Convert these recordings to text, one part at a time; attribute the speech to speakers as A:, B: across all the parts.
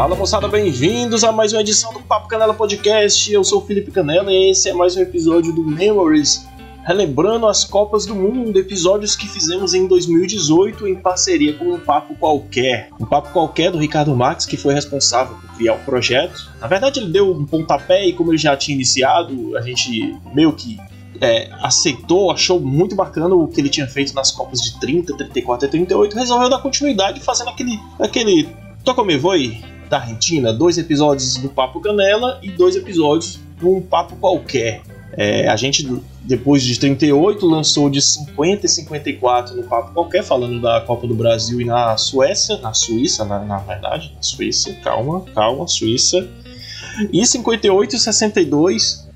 A: Fala moçada, bem-vindos a mais uma edição do Papo Canela Podcast. Eu sou o Felipe Canela e esse é mais um episódio do Memories, relembrando as Copas do Mundo, episódios que fizemos em 2018 em parceria com um Papo Qualquer. Um Papo Qualquer do Ricardo Marques, que foi responsável por criar o projeto. Na verdade, ele deu um pontapé e, como ele já tinha iniciado, a gente meio que é, aceitou, achou muito bacana o que ele tinha feito nas Copas de 30, 34 e 38, resolveu dar continuidade fazendo aquele, aquele Toca Argentina, dois episódios do Papo Canela e dois episódios de um Papo Qualquer. É, a gente, depois de 38, lançou de 50 e 54 no Papo Qualquer, falando da Copa do Brasil e na Suécia, na Suíça, na, na verdade, na Suíça, calma, calma, Suíça. E 58 e 62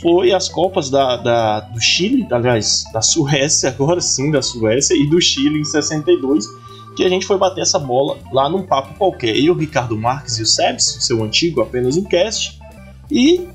A: foi as Copas da, da, do Chile, aliás, da Suécia, agora sim, da Suécia, e do Chile em 62, que a gente foi bater essa bola lá num papo qualquer. Eu, o Ricardo Marques e o Sebs, seu antigo apenas um cast, e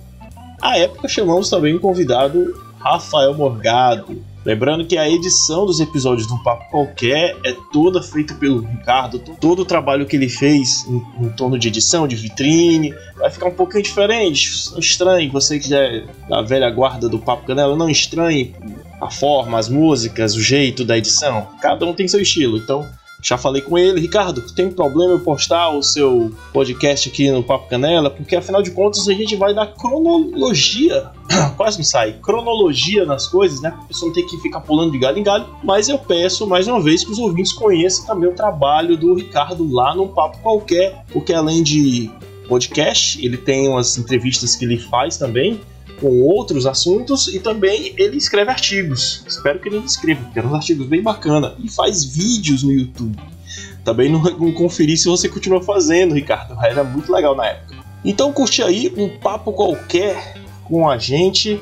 A: à época chamamos também um convidado, Rafael Morgado. Lembrando que a edição dos episódios do Papo Qualquer é toda feita pelo Ricardo, todo o trabalho que ele fez em, em torno de edição, de vitrine, vai ficar um pouquinho diferente. Não estranhe, você que já é da velha guarda do Papo Canela, não estranhe a forma, as músicas, o jeito da edição. Cada um tem seu estilo, então já falei com ele, Ricardo, tem problema eu postar o seu podcast aqui no Papo Canela? Porque afinal de contas a gente vai dar cronologia, quase não sai, cronologia nas coisas, né? A pessoa não tem que ficar pulando de galho em galho. Mas eu peço mais uma vez que os ouvintes conheçam também o trabalho do Ricardo lá no Papo Qualquer, porque além de podcast, ele tem umas entrevistas que ele faz também com outros assuntos e também ele escreve artigos. Espero que ele escreva, porque eram uns artigos bem bacana e faz vídeos no YouTube. Também não, não conferi se você continua fazendo, Ricardo. Era muito legal na época. Então curte aí um papo qualquer com a gente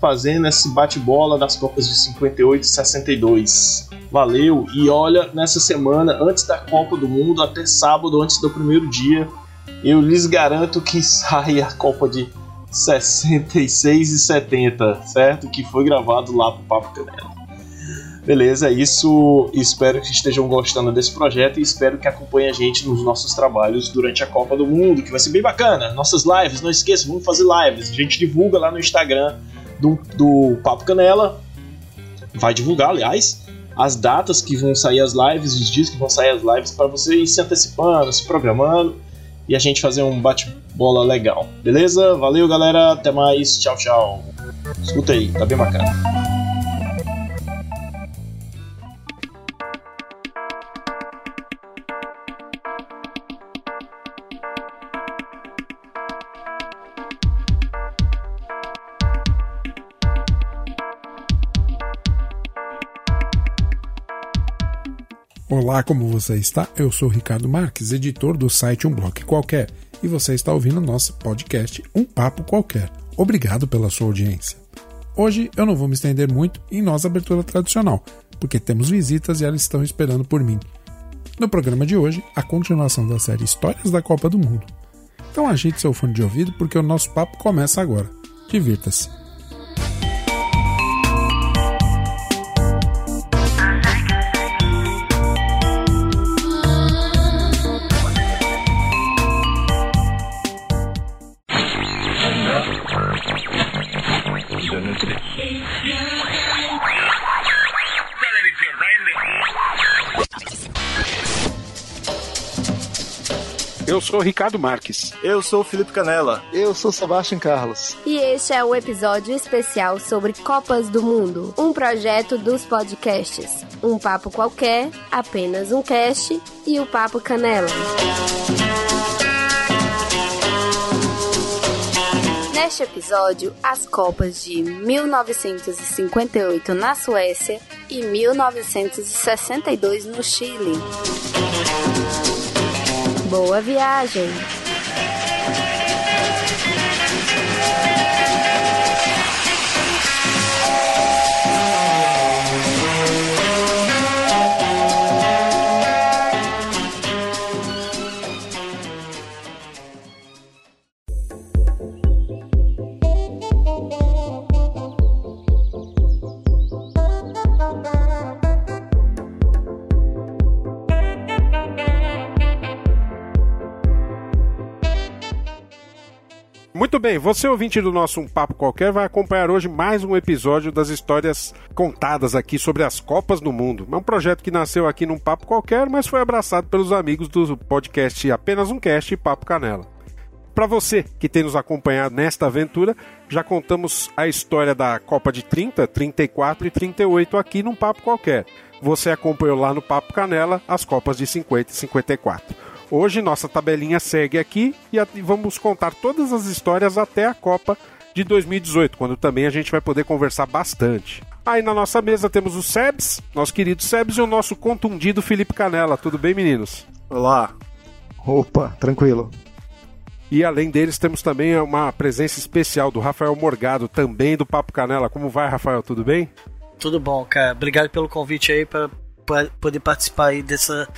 A: fazendo esse bate-bola das Copas de 58 e 62. Valeu! E olha, nessa semana, antes da Copa do Mundo, até sábado, antes do primeiro dia, eu lhes garanto que sai a Copa de 66 e 70, certo? Que foi gravado lá pro Papo Canela. Beleza, é isso. Espero que estejam gostando desse projeto e espero que acompanhem a gente nos nossos trabalhos durante a Copa do Mundo, que vai ser bem bacana. Nossas lives, não esqueça, vamos fazer lives. A gente divulga lá no Instagram do, do Papo Canela. Vai divulgar, aliás, as datas que vão sair as lives, os dias que vão sair as lives, para você ir se antecipando, se programando e a gente fazer um bate-bola legal. Beleza? Valeu, galera. Até mais. Tchau, tchau. Escuta aí, tá bem bacana.
B: Olá, como você está? Eu sou Ricardo Marques, editor do site Um Bloco Qualquer, e você está ouvindo nosso podcast Um Papo Qualquer. Obrigado pela sua audiência. Hoje eu não vou me estender muito em nossa abertura tradicional, porque temos visitas e elas estão esperando por mim. No programa de hoje, a continuação da série Histórias da Copa do Mundo. Então ajeite seu fone de ouvido porque o nosso papo começa agora. Divirta-se. Eu sou Ricardo Marques.
C: Eu sou Felipe Canela.
D: Eu sou Sebastião Carlos.
E: E este é o episódio especial sobre Copas do Mundo, um projeto dos podcasts. Um papo qualquer, apenas um cast e o Papo Canela. Neste episódio, as Copas de 1958 na Suécia e 1962 no Chile. Boa viagem!
F: Muito bem, você ouvinte do nosso Um Papo Qualquer vai acompanhar hoje mais um episódio das histórias contadas aqui sobre as Copas do Mundo. É um projeto que nasceu aqui num Papo Qualquer, mas foi abraçado pelos amigos do podcast Apenas um Cast e Papo Canela. Para você que tem nos acompanhado nesta aventura, já contamos a história da Copa de 30, 34 e 38 aqui num Papo Qualquer. Você acompanhou lá no Papo Canela as Copas de 50 e 54. Hoje nossa tabelinha segue aqui e vamos contar todas as histórias até a Copa de 2018, quando também a gente vai poder conversar bastante. Aí na nossa mesa temos o Sebs, nosso querido Sebs, e o nosso contundido Felipe Canela. Tudo bem, meninos?
D: Olá. Opa, tranquilo.
F: E além deles, temos também uma presença especial do Rafael Morgado, também do Papo Canela. Como vai, Rafael? Tudo bem?
C: Tudo bom, cara. Obrigado pelo convite aí para poder participar aí dessa.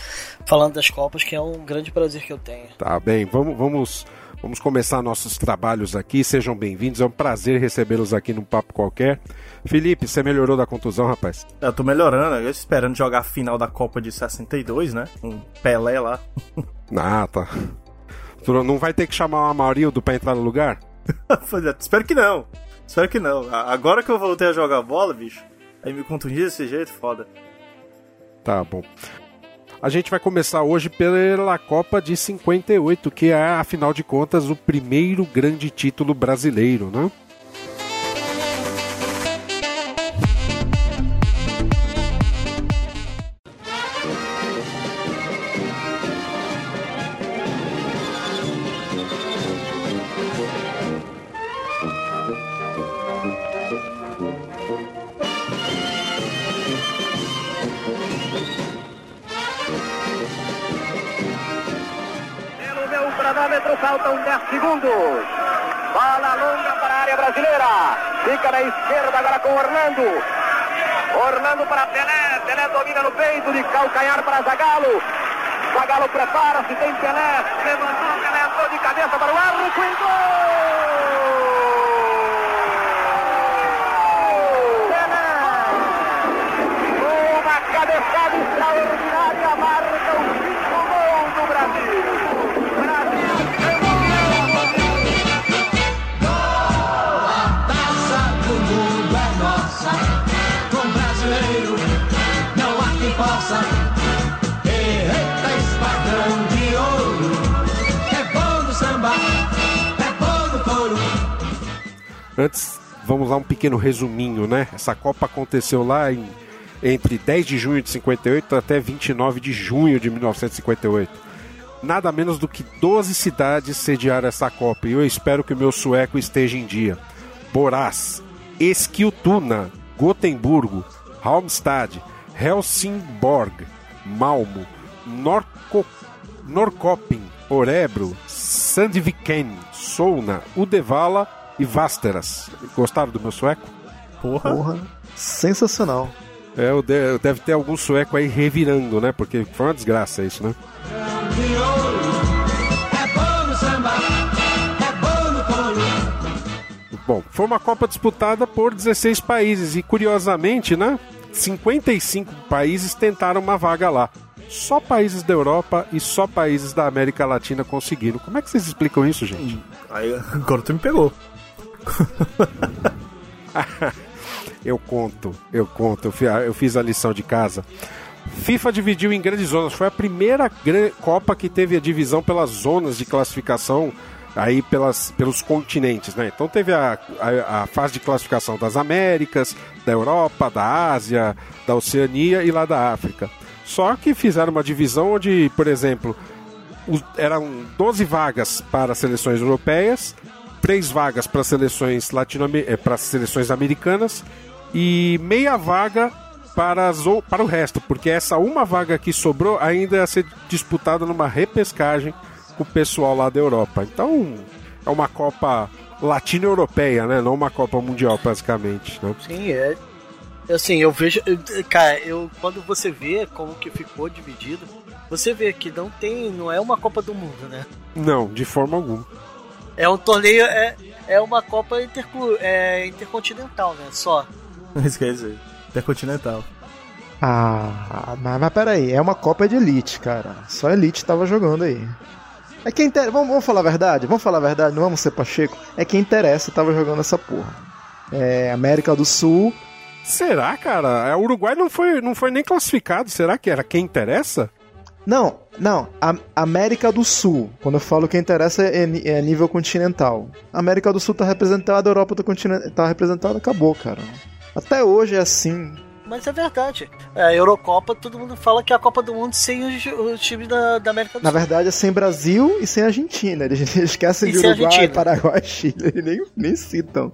C: falando das Copas, que é um grande prazer que eu tenho.
F: Tá bem, vamos. vamos... Vamos começar nossos trabalhos aqui, sejam bem-vindos, é um prazer recebê-los aqui num papo qualquer. Felipe, você melhorou da contusão, rapaz?
D: Eu tô melhorando, eu esperando jogar a final da Copa de 62, né? Um Pelé lá.
F: Ah, tá. Tu não vai ter que chamar o Amarildo pra entrar no lugar?
D: É, espero que não. Espero que não. Agora que eu voltei a jogar bola, bicho, aí me contundi desse jeito, foda.
F: Tá bom. A gente vai começar hoje pela Copa de 58, que é, afinal de contas, o primeiro grande título brasileiro, né? Pequeno resuminho, né? Essa Copa aconteceu lá em, entre 10 de junho de 58 até 29 de junho de 1958 nada menos do que 12 cidades sediaram essa Copa e eu espero que o meu sueco esteja em dia. Boraz, Eskiltuna, Gotemburgo, Halmstad, Helsingborg, Malmo, Norco, Norrköping, Orebro, Sandviken, Solna, Udevala e Vasteras. Gostaram do meu sueco?
D: Porra. Porra. Sensacional.
F: É, deve ter algum sueco aí revirando, né? Porque foi uma desgraça isso, né? Bom, foi uma Copa disputada por 16 países e curiosamente, né? 55 países tentaram uma vaga lá. Só países da Europa e só países da América Latina conseguiram. Como é que vocês explicam isso, gente?
D: Aí, agora tu me pegou.
F: eu conto, eu conto. Eu fiz a lição de casa. FIFA dividiu em grandes zonas. Foi a primeira Copa que teve a divisão pelas zonas de classificação aí pelas, pelos continentes, né? Então teve a, a, a, fase de classificação das Américas, da Europa, da Ásia, da Oceania e lá da África. Só que fizeram uma divisão onde, por exemplo, eram 12 vagas para seleções europeias, 3 vagas para seleções latino eh, para seleções americanas e meia vaga para, as, para o resto, porque essa uma vaga que sobrou ainda ia ser disputada numa repescagem com o pessoal lá da Europa. Então, é uma Copa latino-europeia, né? Não uma Copa Mundial, basicamente. Né?
C: Sim, é. Assim, eu vejo. Cara, eu, quando você vê como que ficou dividido, você vê que não tem. Não é uma Copa do Mundo, né?
F: Não, de forma alguma.
C: É um torneio. É, é uma Copa interclu, é, intercontinental, né? Só.
D: Dizer. Intercontinental.
G: Ah, mas, mas peraí, é uma Copa de Elite, cara. Só Elite tava jogando aí. É quem inter... vamos, vamos falar a verdade? Vamos falar a verdade, não vamos ser Pacheco? É quem interessa tava jogando essa porra. É, América do Sul.
F: Será, cara? O Uruguai não foi, não foi nem classificado. Será que era quem interessa?
G: Não, não. A América do Sul. Quando eu falo quem interessa é, é nível continental. A América do Sul tá representada, a Europa tá, tá representada, acabou, cara. Até hoje é assim.
C: Mas é verdade. É, a Eurocopa, todo mundo fala que é a Copa do Mundo sem os, os times da, da América do
G: Na
C: Sul.
G: verdade é sem Brasil e sem Argentina. Eles esquecem
C: E
G: de Uruguai,
C: Argentina.
G: Paraguai, Chile. Eles nem, nem citam.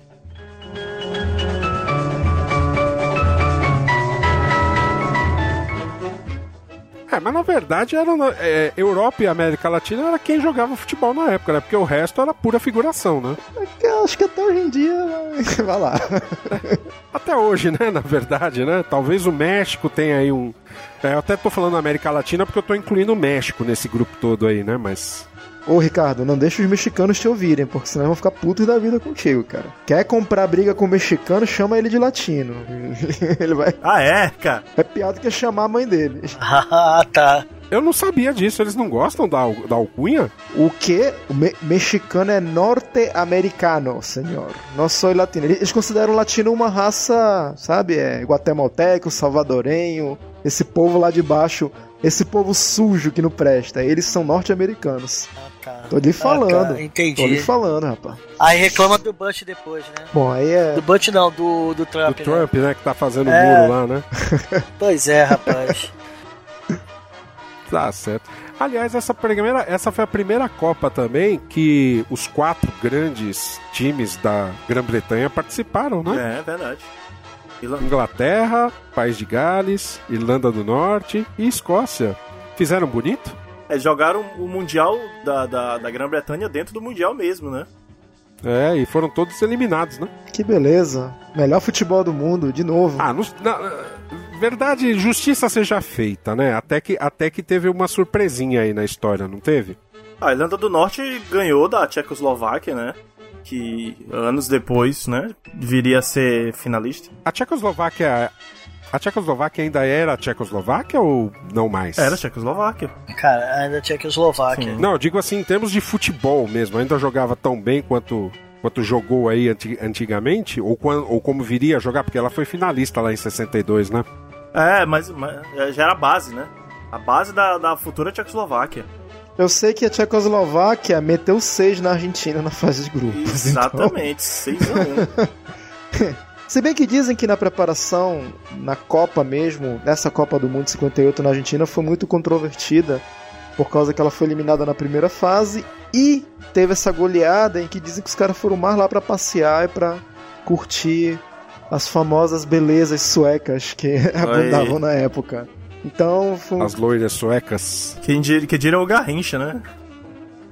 F: É, mas na verdade era é, Europa e América Latina era quem jogava futebol na época, né? Porque o resto era pura figuração, né?
G: Eu acho que até hoje em dia. Vai lá.
F: Até hoje, né? Na verdade, né? Talvez o México tenha aí um. É, eu até tô falando América Latina porque eu tô incluindo o México nesse grupo todo aí, né? Mas.
G: Ô Ricardo, não deixa os mexicanos te ouvirem, porque senão eles vão ficar putos da vida contigo, cara. Quer comprar briga com o mexicano, chama ele de latino. ele vai.
D: Ah, é, cara?
G: É pior do que chamar a mãe dele.
C: Ah, tá.
F: Eu não sabia disso, eles não gostam da, da alcunha?
G: O que? O me- mexicano é norte-americano, senhor. Não sou latino. Eles consideram o latino uma raça, sabe? É guatemalteco, salvadorenho, esse povo lá de baixo, esse povo sujo que não presta. Eles são norte-americanos.
C: Ah, tá.
G: Tô lhe falando.
C: cara,
G: Tô lhe
C: entendi.
G: falando, rapaz.
C: Aí reclama do Bush depois, né?
G: Bom, aí é.
C: Do Bush não, do, do
F: Do
C: Trump. né?
F: Trump, né? Que tá fazendo o
C: É.
F: muro lá, né?
C: Pois é, rapaz.
F: Tá certo. Aliás, essa, primeira, essa foi a primeira Copa também que os quatro grandes times da Grã-Bretanha participaram, né?
D: É, verdade.
F: Inglaterra, País de Gales, Irlanda do Norte e Escócia. Fizeram bonito?
D: É, jogaram o Mundial da, da, da Grã-Bretanha dentro do Mundial mesmo, né?
F: É, e foram todos eliminados, né?
G: Que beleza. Melhor futebol do mundo, de novo.
F: Ah, não, na- verdade, justiça seja feita, né? Até que, até que teve uma surpresinha aí na história, não teve?
D: A Irlanda do Norte ganhou da Tchecoslováquia, né? Que anos depois, né? Viria a ser finalista.
F: A Tchecoslováquia. A Tchecoslováquia ainda era a Tchecoslováquia ou não mais?
D: Era a Tchecoslováquia.
C: Cara, ainda tinha que Eslováquia.
D: Sim.
F: Não, eu digo assim, em termos de futebol mesmo, ainda jogava tão bem quanto, quanto jogou aí anti- antigamente, ou, quan- ou como viria a jogar, porque ela foi finalista lá em 62, né?
D: É, mas, mas já era a base, né? A base da, da futura Tchecoslováquia.
G: Eu sei que a Tchecoslováquia meteu 6 na Argentina na fase de grupos. então-
D: Exatamente, 6 a 1
G: Se bem que dizem que na preparação, na Copa mesmo, nessa Copa do Mundo 58 na Argentina, foi muito controvertida, por causa que ela foi eliminada na primeira fase e teve essa goleada em que dizem que os caras foram mais lá pra passear e pra curtir as famosas belezas suecas que abundavam na época. Então, foi...
F: As loiras suecas.
D: Quem diria, quem diria é o Garrincha, né?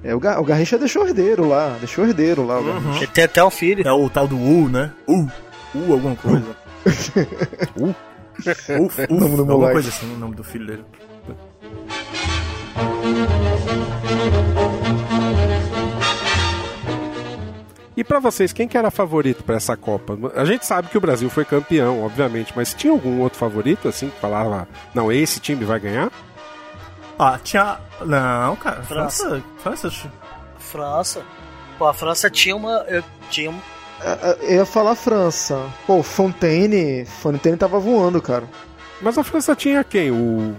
G: é, o, Gar... o Garrincha deixou herdeiro lá, deixou herdeiro lá. o Garrincha.
C: Ele tem até um filho.
D: É o tal do U, né? U. U alguma coisa.
F: U?
D: Uf, uf,
G: Nome do
D: alguma
G: moleque.
D: coisa assim, o nome do filho dele.
F: E pra vocês, quem que era favorito pra essa Copa? A gente sabe que o Brasil foi campeão, obviamente, mas tinha algum outro favorito assim que falava, não, esse time vai ganhar?
D: Ah, tinha. Não, cara.
C: França.
D: França. França.
C: França. Pô, a França tinha uma. Eu tinha
G: Eu ia falar França. Pô, Fontaine. Fontaine tava voando, cara.
F: Mas a França tinha quem? O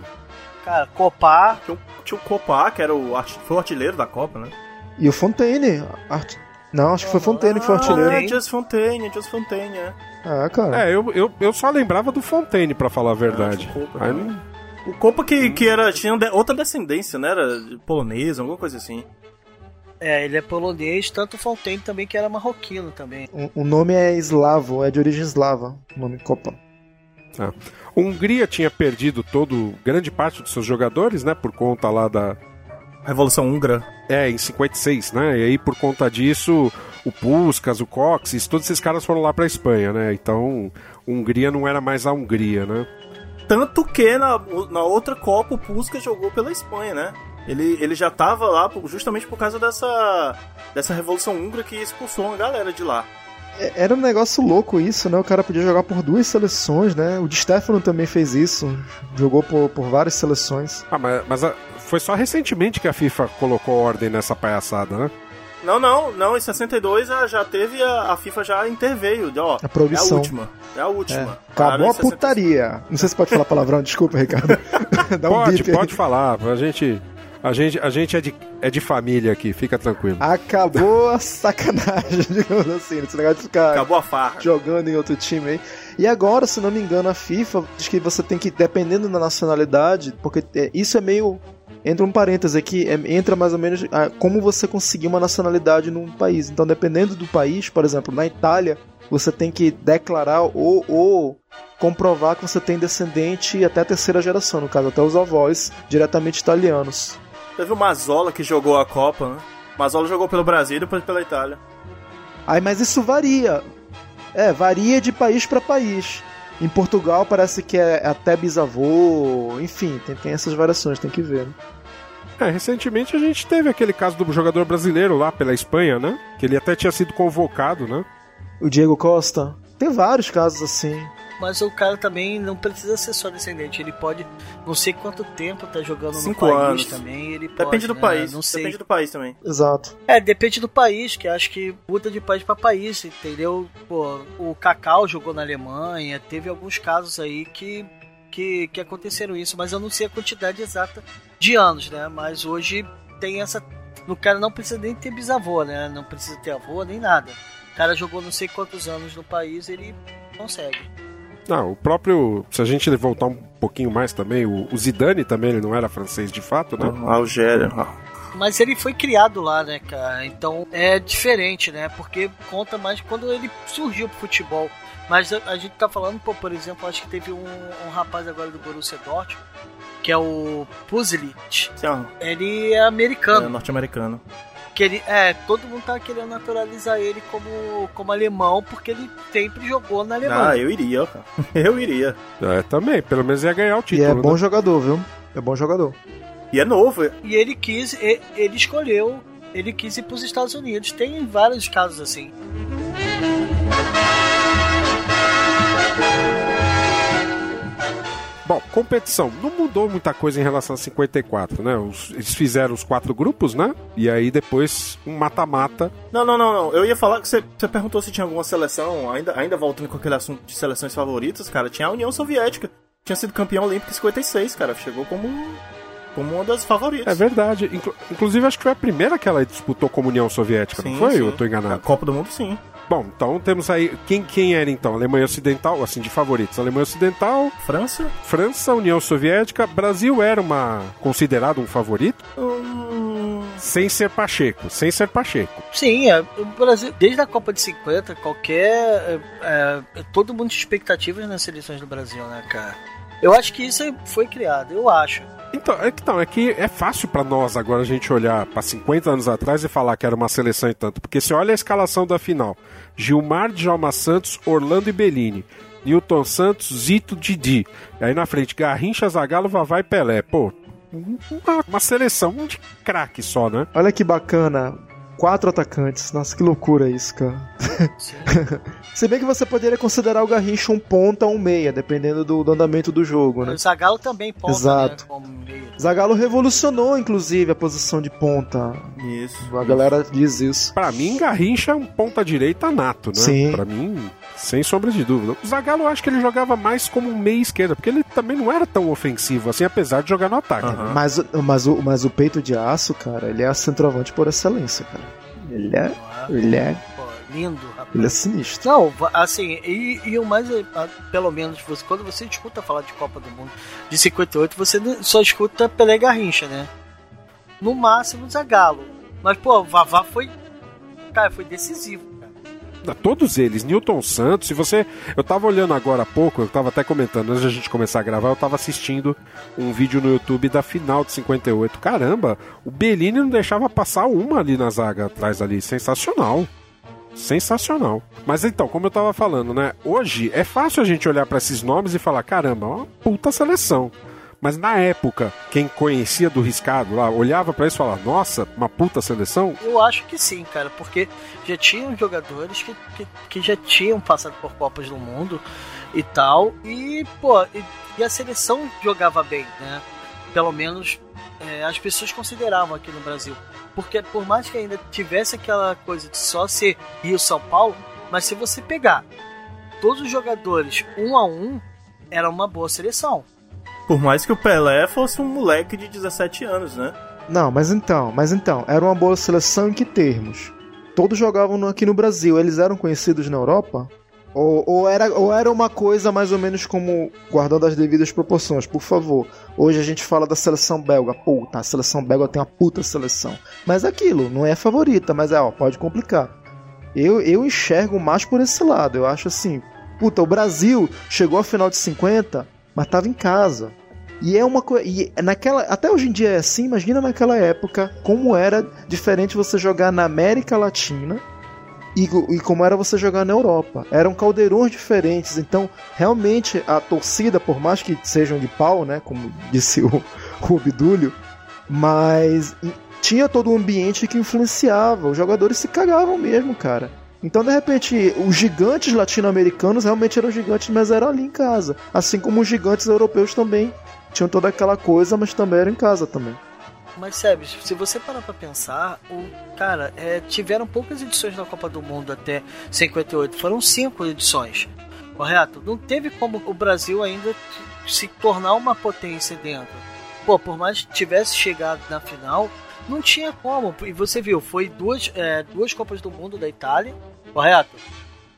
C: Cara, Copá.
D: Tinha, o- tinha o Copa, que era o, arti- foi o artilheiro da Copa, né?
G: E o Fontaine. art- Não, acho que foi Fontaine que foi o
D: Ah,
G: artilheiro.
D: é, Just Fontaine, Just Fontaine, é.
G: Ah, cara.
F: É, eu, eu, eu só lembrava do Fontaine, pra falar a verdade.
D: Ah, desculpa,
F: Aí não-
D: O Copa que, que era, tinha outra descendência, né? Era polonesa, alguma coisa assim.
C: É, ele é polonês, tanto Fontaine também que era marroquino também.
G: O, o nome é eslavo, é de origem eslava. O nome Copa.
F: A Hungria tinha perdido todo, grande parte dos seus jogadores, né? Por conta lá da.
D: Revolução Húngara.
F: É, em 56, né? E aí, por conta disso, o Puskas, o Coxes, todos esses caras foram lá pra Espanha, né? Então, Hungria não era mais a Hungria, né?
D: Tanto que na, na outra Copa o Puskas jogou pela Espanha, né? Ele, ele já tava lá por- justamente por causa dessa, dessa Revolução Húngara que expulsou uma galera de lá.
G: É- Era um negócio louco isso, né? O cara podia jogar por duas seleções, né? O Di Stefano também fez isso. Jogou por, por várias seleções.
F: Ah, mas, mas a- foi só recentemente que a FIFA colocou ordem nessa palhaçada, né?
D: Não, não, não. Em 62 a- já teve, a, a FIFA já interveio. de, Ó,
G: A proibição.
D: É a última. É a
G: É.
D: última. Pararam
G: Acabou a
D: 66.
G: putaria. Não sei se pode falar palavrão, desculpa, Ricardo. Dá um
F: pode,
G: aí.
F: pode falar. A gente, a gente, a gente é, de, é de família aqui, fica tranquilo.
G: Acabou a sacanagem, digamos assim. Esse negócio de ficar
D: Acabou a farra.
G: jogando em outro time aí. E agora, se não me engano, a FIFA diz que você tem que, dependendo da nacionalidade, porque é, isso é meio. Entra um parêntese aqui, é- entra mais ou menos ah, como você conseguir uma nacionalidade num país. Então, dependendo do país, por exemplo, na Itália, você tem que declarar ou, ou comprovar que você tem descendente até a terceira geração, no caso, até os avós diretamente italianos.
D: Teve o Mazola que jogou a Copa, né? Mazola jogou pelo Brasil e depois pela Itália.
G: Aí, mas isso varia. É, varia de país para país. Em Portugal parece que é até bisavô, enfim, tem, tem essas variações, tem que ver. né?
F: É, recentemente a gente teve aquele caso do jogador brasileiro lá pela Espanha, né? Que ele até tinha sido convocado, né?
G: O Diego Costa, tem vários casos assim.
C: Mas o cara também não precisa ser só descendente. Ele pode, não sei quanto tempo tá jogando
D: Cinco
C: no país
D: anos.
C: também. Ele
D: Depende
C: pode,
D: do
C: né?
D: país.
C: Não sei.
D: Depende do país também.
G: Exato.
C: É, depende do país, que acho que muda de país pra país, entendeu? Pô, o Cacau jogou na Alemanha, teve alguns casos aí que, que, que aconteceram isso, mas eu não sei a quantidade exata de anos, né? Mas hoje tem essa. No cara não precisa nem ter bisavô, né? Não precisa ter avô nem nada. O cara jogou não sei quantos anos no país, ele consegue.
F: Não, o próprio. Se a gente voltar um pouquinho mais também, o, o Zidane também, ele não era francês de fato, né?
D: Algéria.
C: Mas ele foi criado lá, né, cara? Então é diferente, né? Porque conta mais quando ele surgiu pro futebol. Mas a, a gente tá falando, pô, por exemplo, acho que teve um, um rapaz agora do Borussia Dortmund, que é o Puzlic.
D: Ó,
C: Ele é
D: é
C: americano.
D: norte-americano.
C: Que ele, é, todo mundo tá querendo naturalizar ele como, como alemão, porque ele sempre jogou na Alemanha.
D: Ah, eu iria, cara. Eu iria.
F: É, também, pelo menos ia ganhar o
G: E
F: título.
G: é bom
F: né?
G: jogador, viu? É bom jogador.
D: E é novo.
C: E ele quis, e- ele escolheu, ele quis ir pros Estados Unidos. Tem vários casos assim.
F: Bom, competição. Não mudou muita coisa em relação a 54, né? Os- eles fizeram os quatro grupos, né? E aí depois um mata-mata.
D: Não, não, não, não. Eu ia falar que você, você perguntou se tinha alguma seleção, ainda, ainda voltando com aquele assunto de seleções favoritas, cara, tinha a União Soviética. Tinha sido campeão olímpico em 56, cara. Chegou como, como uma das favoritas.
F: É verdade. Inclu- inclusive, acho que foi a primeira que ela disputou com a União Soviética,
D: Sim,
F: não foi?
D: sim.
F: Eu tô
D: A
F: enganado.
D: Copa do Mundo, sim.
F: Bom, então temos aí. Quem, quem era então? Alemanha Ocidental, assim, de favoritos. Alemanha Ocidental,
D: França?
F: França, União Soviética. Brasil era uma considerado um favorito,
D: Hum,
F: sem ser Pacheco. Sem ser Pacheco.
C: Sim, é, o Brasil, desde a Copa de 50, qualquer. É, é, todo mundo tinha expectativas nas seleções do Brasil, né, cara? Eu acho que isso foi criado, eu acho.
F: Então, é que, então, é que é fácil pra nós agora a gente olhar pra 50 anos atrás e falar que era uma seleção e tanto. Porque se olha a escalação da final: Gilmar, Djalma Santos, Orlando e Bellini. Newton Santos, Zito, Didi. Aí na frente, Garrincha, Zagallo, Vavá e Pelé. Pô, uma, uma seleção de craque só, né?
G: Olha que bacana. Quatro atacantes. Nossa, que loucura isso, cara. Se bem que você poderia considerar o Garrincha um ponta ou um meia, dependendo do, do andamento do jogo, né?
C: O Zagallo também ponta,
G: Exato.
C: né? Como meio.
G: Zagallo revolucionou, inclusive, a posição de ponta.
D: isso.
G: A galera diz isso.
F: Pra mim, Garrincha é um ponta-direita nato, né?
G: Sim.
F: Pra mim, sem sombra de dúvida. O Zagallo eu acho que ele jogava mais como um meia esquerda, porque ele também não era tão ofensivo assim, apesar de jogar no ataque. Né?
G: Mas, o- mas, o, mas o peito de aço, cara, ele é centroavante por excelência, cara. Ele é, ele é,
C: lindo, rapaz.
G: ele é sinistro.
C: Não, assim, e, e o mais, ah, pelo menos, você, quando você escuta falar de Copa do Mundo de 58, você só escuta Pelé Garrincha, né? No máximo Zagallo. Mas, pô, o Vavá foi. Cara, foi decisivo.
F: Todos eles, Newton Santos, se você. Eu tava olhando agora há pouco, eu tava até comentando, antes da gente começar a gravar, eu tava assistindo um vídeo no YouTube da final de 58. Caramba, o Bellini não deixava passar uma ali na zaga atrás ali. Sensacional. Sensacional. Mas então, como eu tava falando, né? Hoje é fácil a gente olhar pra esses nomes e falar: caramba, é uma puta seleção. Mas na época, quem conhecia do riscado lá, olhava pra isso e falava: nossa, uma puta seleção?
C: Eu acho que sim, cara, porque já tinham jogadores que, que, que já tinham passado por Copas do Mundo e tal, e, pô, e, e a seleção jogava bem, né? Pelo menos é, as pessoas consideravam aqui no Brasil. Porque por mais que ainda tivesse aquela coisa de só ser Rio-São Paulo, mas se você pegar todos os jogadores um a um, era uma boa seleção.
D: Por mais que o Pelé fosse um moleque de 17 anos, né?
G: Não, mas então, mas então, era uma boa seleção em que termos? Todos jogavam aqui no Brasil, eles eram conhecidos na Europa? Ou, ou era, ou era uma coisa mais ou menos como, guardando as devidas proporções, por favor. Hoje a gente fala da seleção belga, puta, a seleção belga tem uma puta seleção. Mas é aquilo, não é favorita, mas é, ó, pode complicar. Eu, eu enxergo mais por esse lado, eu acho assim, puta, o Brasil chegou à final de 50, mas tava em casa. E é uma coisa. Naquela. Até hoje em dia é assim, imagina naquela época como era diferente você jogar na América Latina e, e como era você jogar na Europa. Eram caldeirões diferentes. Então, realmente, a torcida, por mais que sejam de pau, né? Como disse o, o mas tinha todo um ambiente que influenciava. Os jogadores se cagavam mesmo, cara. Então, de repente, os gigantes latino-americanos realmente eram gigantes, mas eram ali em casa. Assim como os gigantes europeus também tinham toda aquela coisa, mas também eram em casa também.
C: Mas, Sebes, se você parar pra pensar, o cara, é, tiveram poucas edições da Copa do Mundo até 58. Foram cinco edições, correto? Não teve como o Brasil ainda se tornar uma potência dentro. Pô, por mais que tivesse chegado na final, não tinha como. E você viu, foi duas, é, duas Copas do Mundo da Itália, correto?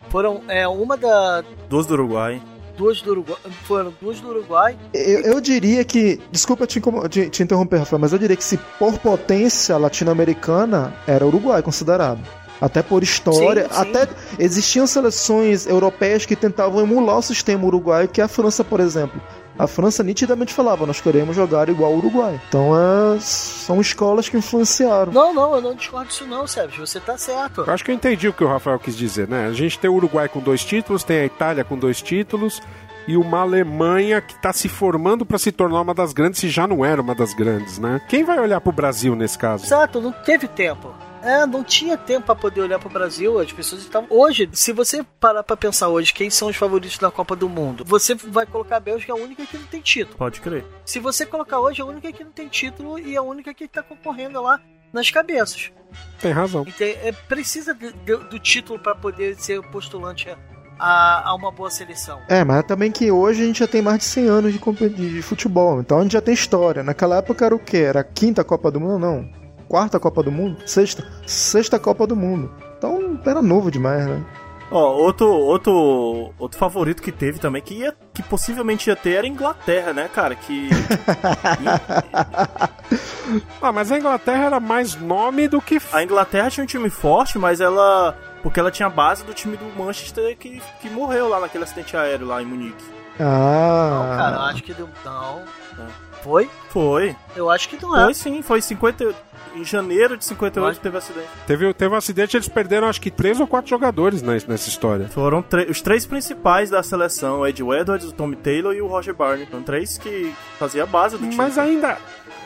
C: Foram é, uma da.
D: Duas do Uruguai.
C: Duas do Uruguai. Foram duas do Uruguai.
G: Eu, eu diria que. Desculpa te, te- te interromper, Rafael, mas eu diria que se por potência latino-americana era o Uruguai considerado. Até por história.
C: Sim, sim.
G: Até existiam seleções europeias que tentavam emular o sistema uruguaio, que é a França, por exemplo. A França nitidamente falava, nós queremos jogar igual o Uruguai. Então é, são escolas que influenciaram.
C: Não, não, eu não discordo disso não, Sebes. Você tá certo.
F: Eu acho que eu entendi o que o Rafael quis dizer, né? A gente tem o Uruguai com dois títulos, tem a Itália com dois títulos e uma Alemanha que está se formando para se tornar uma das grandes, se já não era uma das grandes, né? Quem vai olhar pro Brasil nesse caso?
C: Exato, não teve tempo. É, não tinha tempo pra poder olhar pro Brasil. As pessoas estavam. Hoje, se você parar pra pensar hoje quem são os favoritos da Copa do Mundo, você vai colocar a Bélgica, a única que não tem título.
D: Pode crer.
C: Se você colocar hoje, a única que não tem título e a única que tá concorrendo lá nas cabeças.
F: Tem razão.
C: Então, é, precisa de- de- do título pra poder ser postulante a, a uma boa seleção.
G: É, mas é também que hoje a gente já tem mais de 100 anos de de futebol, então a gente já tem história. Naquela época era o quê? Era a quinta Copa do Mundo? Não. Quarta Copa do Mundo? Sexta? Sexta Copa do Mundo. Então era novo demais, né?
D: Ó, outro, outro, outro favorito que teve também, que, ia, que possivelmente ia ter, era a Inglaterra, né, cara? Que.
F: Ah, mas a Inglaterra era mais nome do que.
D: a Inglaterra tinha um time forte, mas ela. Porque ela tinha a base do time do Manchester que, que morreu lá naquele acidente aéreo lá em Munique.
C: Não, cara, eu
G: Ah.
C: acho que deu. Não. Foi?
D: Foi.
C: Eu acho que não é.
D: Foi sim, foi 50. Em janeiro de 58
C: Mas-
D: teve acidente.
F: Teve, teve um acidente, eles perderam acho que três ou quatro jogadores nes- nessa história.
D: Foram os três principais da seleção, o Ed Edwards, o Tommy Taylor e o Roger Barney. São três que faziam a base do time.
F: Mas ainda,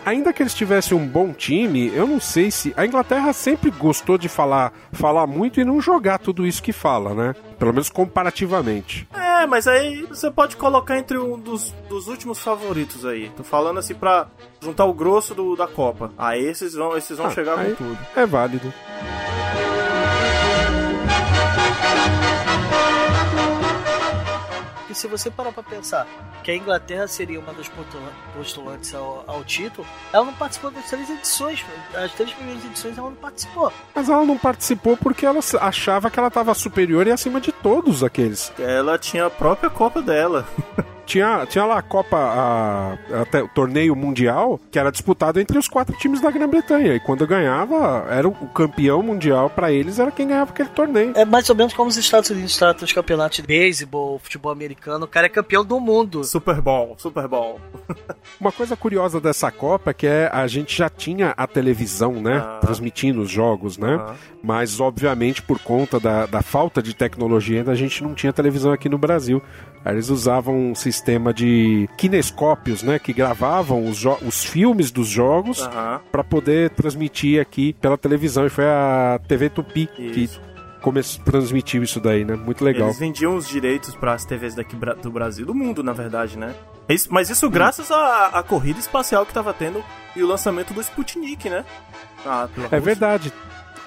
F: ainda que eles tivessem um bom time, eu não sei se. A Inglaterra sempre gostou de falar, falar muito e não jogar tudo isso que fala, né? Pelo menos comparativamente.
D: É, mas aí você pode colocar entre um dos, dos últimos favoritos aí. Tô falando assim pra juntar o grosso do, da Copa. Aí esses vão, esses vão
F: Ah,
D: chegar com tudo.
F: É válido.
C: Que se você parar pra pensar que a Inglaterra seria uma das postula- postulantes ao, ao título, ela não participou das três edições. As três primeiras edições ela não participou.
F: Mas ela não participou porque ela achava que ela estava superior e acima de todos aqueles.
D: Ela tinha a própria Copa dela.
F: Tinha, tinha lá a Copa, a, até o torneio mundial, que era disputado entre os quatro times da Grã-Bretanha. E quando ganhava, era o, o campeão mundial pra eles, era quem ganhava aquele torneio.
C: É mais ou menos como os Estados Unidos tratam os campeonatos de beisebol, futebol americano. O cara é campeão do mundo.
D: Super Bowl, Super Bowl.
F: Uma coisa curiosa dessa Copa é que é, a gente já tinha a televisão, né?
D: Ah.
F: Transmitindo os jogos, né?
D: Ah.
F: Mas, obviamente, por conta da, da falta de tecnologia, ainda a gente não tinha televisão aqui no Brasil. Aí Eles usavam um sistema de kinescópios, né? Que gravavam os, os filmes dos jogos
D: Aham.
F: para poder transmitir aqui pela televisão. E foi a TV Tupi
D: Isso.
F: que come- transmitiu isso daí, né? Muito legal.
D: Eles vendiam os direitos para as TVs daqui do Brasil, do mundo, na verdade, né? Isso- Mas isso graças à, à corrida espacial que tava tendo e o lançamento do Sputnik, né? Ah,
F: É verdade.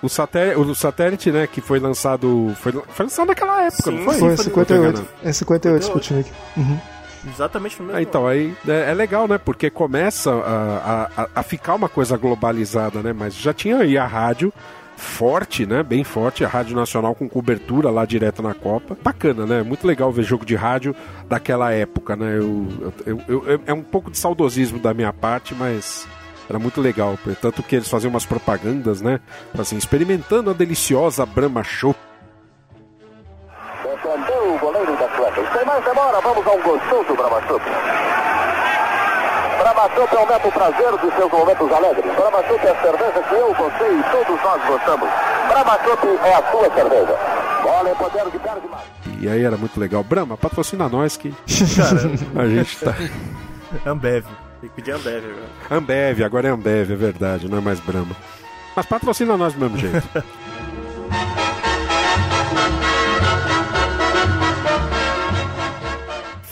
F: O satélite, o satélite, né, que foi lançado. Foi, foi lançado naquela época,
D: Sim,
F: não foi?
G: Foi em
D: foi
G: 58. É 58,
D: 58.
G: Sputnik. Uhum.
D: Exatamente no mesmo
F: Ah, então, aí é, é legal, né? Porque começa a, a, a ficar uma coisa globalizada, né? Mas já tinha aí a rádio forte, né? Bem forte, a Rádio Nacional com cobertura lá direto na Copa. Bacana, né? Muito legal ver jogo de rádio daquela época, né? Eu, eu, eu- eu- é um pouco de saudosismo da minha parte, mas era muito legal. Tanto que eles faziam umas propagandas, né? Assim, experimentando a deliciosa Brahma Show.
H: Sem mais demora, vamos a um gostoso Brahmasup. Brahmasup aumenta o prazer de seus momentos alegres. Brahmasup é a cerveja que eu, você e todos nós gostamos. Brahmasup é a sua cerveja. Bola em poder de perde mais.
F: E aí era muito legal. Brahma, patrocina nós que a gente tá.
D: Ambev. Tem que pedir Ambev agora.
F: Ambev, agora é Ambev, é verdade, não é mais Brahma. Mas patrocina nós do mesmo jeito.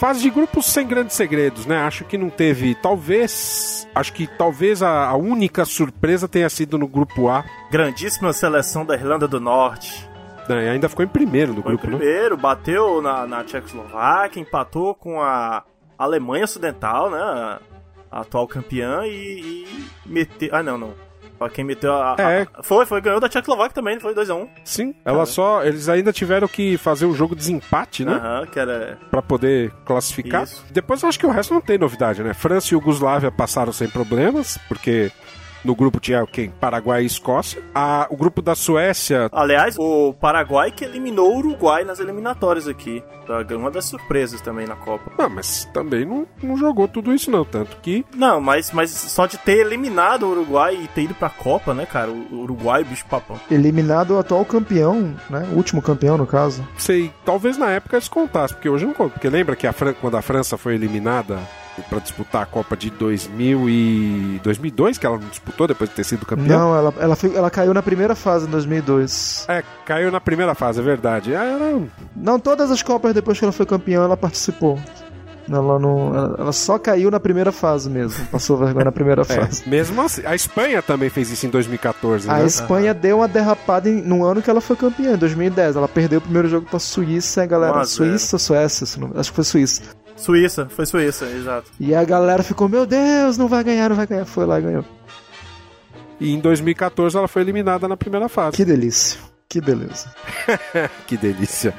F: Fase de grupos sem grandes segredos, né? Acho que não teve. Talvez. Acho que talvez a, a única surpresa tenha sido no grupo A.
D: Grandíssima seleção da Irlanda do Norte.
F: Né? E ainda ficou em primeiro no
D: Foi
F: grupo, né?
D: primeiro, bateu na, na Tchecoslováquia, empatou com a Alemanha Ocidental, né? A, a atual campeã e, e meteu. Ah, não, não. Ó, Quem meteu a. a-
F: É.
D: foi, foi, ganhou da Tchecoslováquia também, foi 2x1.
F: Sim. Ela só. Eles ainda tiveram que fazer o jogo de desempate, né?
D: Aham, que era.
F: Pra poder classificar.
D: Isso.
F: Depois eu acho que o resto não tem novidade, né? França e Yugoslávia passaram sem problemas, porque no grupo tinha quem? Paraguai e Escócia. A, o grupo da Suécia.
D: Aliás, o Paraguai que eliminou o Uruguai nas eliminatórias aqui. Tá, Uma das surpresas também na Copa.
F: Ah, mas também não, não jogou tudo isso, não. Tanto que.
D: Não, mas, mas só de ter eliminado o Uruguai e ter ido pra Copa, né, cara? O Uruguai, bicho papão.
G: Eliminado o atual campeão, né? O último campeão, no caso.
F: Sei, talvez na época eles contassem, porque hoje não conta. Porque lembra que a Fran- quando a França foi eliminada pra disputar a Copa de 2000 e 2002, que ela não disputou depois de ter sido campeã?
G: Não, ela, ela, foi- ela caiu na primeira fase em 2002.
F: É, caiu na primeira fase, é verdade. Ah, Era,
G: Não, todas as Copas depois que ela foi campeã, ela participou. Ela, não, ela, ela só caiu na primeira fase mesmo. Passou vergonha na primeira
F: é,
G: fase.
F: mesmo assim. A Espanha também fez isso em 2014,
G: A
F: né?
G: Espanha deu uma derrapada em- no ano que ela foi campeã, em 2010. Ela perdeu o primeiro jogo pra Suíça a galera.
D: 1 a 0.
G: Suíça ou Suécia? Acho que foi Suíça.
D: Suíça, foi Suíça, exato.
G: E a galera ficou, meu Deus, não vai ganhar, não vai ganhar. Foi lá e ganhou.
F: E em 2014 ela foi eliminada na primeira fase.
G: Que delícia. Que beleza.
F: Que delícia.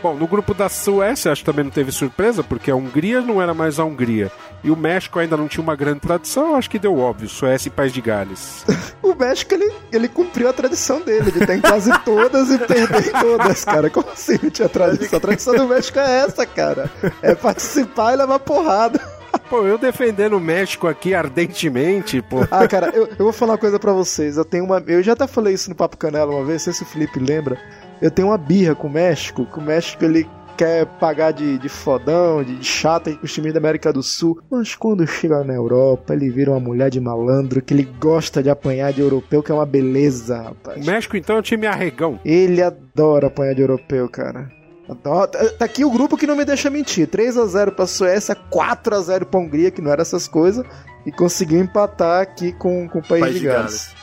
F: Bom, no grupo da Suécia, acho que também não teve surpresa, porque a Hungria não era mais a Hungria. E o México ainda não tinha uma grande tradição, acho que deu óbvio. Suécia e País de Gales.
G: O México, ele, ele cumpriu a tradição dele, de ter em quase todas e perder todas, cara. Como assim não tinha tradição? A tradição do México é essa, cara. É participar e levar porrada.
F: Pô, eu defendendo o México aqui ardentemente, pô.
G: Ah, cara, eu, eu vou falar uma coisa pra vocês. Eu tenho uma. Eu já até falei isso no Papo Canela uma vez, não sei se o Felipe lembra. Eu tenho uma birra com o México, que o México ele quer pagar de, de fodão, de, de chata com os times da América do Sul. Mas quando chega na Europa, ele vira uma mulher de malandro, que ele gosta de apanhar de europeu, que é uma beleza,
F: O
G: rapaz.
F: México, então, é um time arregão.
G: Ele adora apanhar de europeu, cara. Tá tá aqui o grupo que não me deixa mentir. 3 a 0 pra Suécia, 4 a 0 pra Hungria, que não era essas coisas, e conseguiu empatar aqui com, com o País,
D: País
G: de
D: de
G: Gales.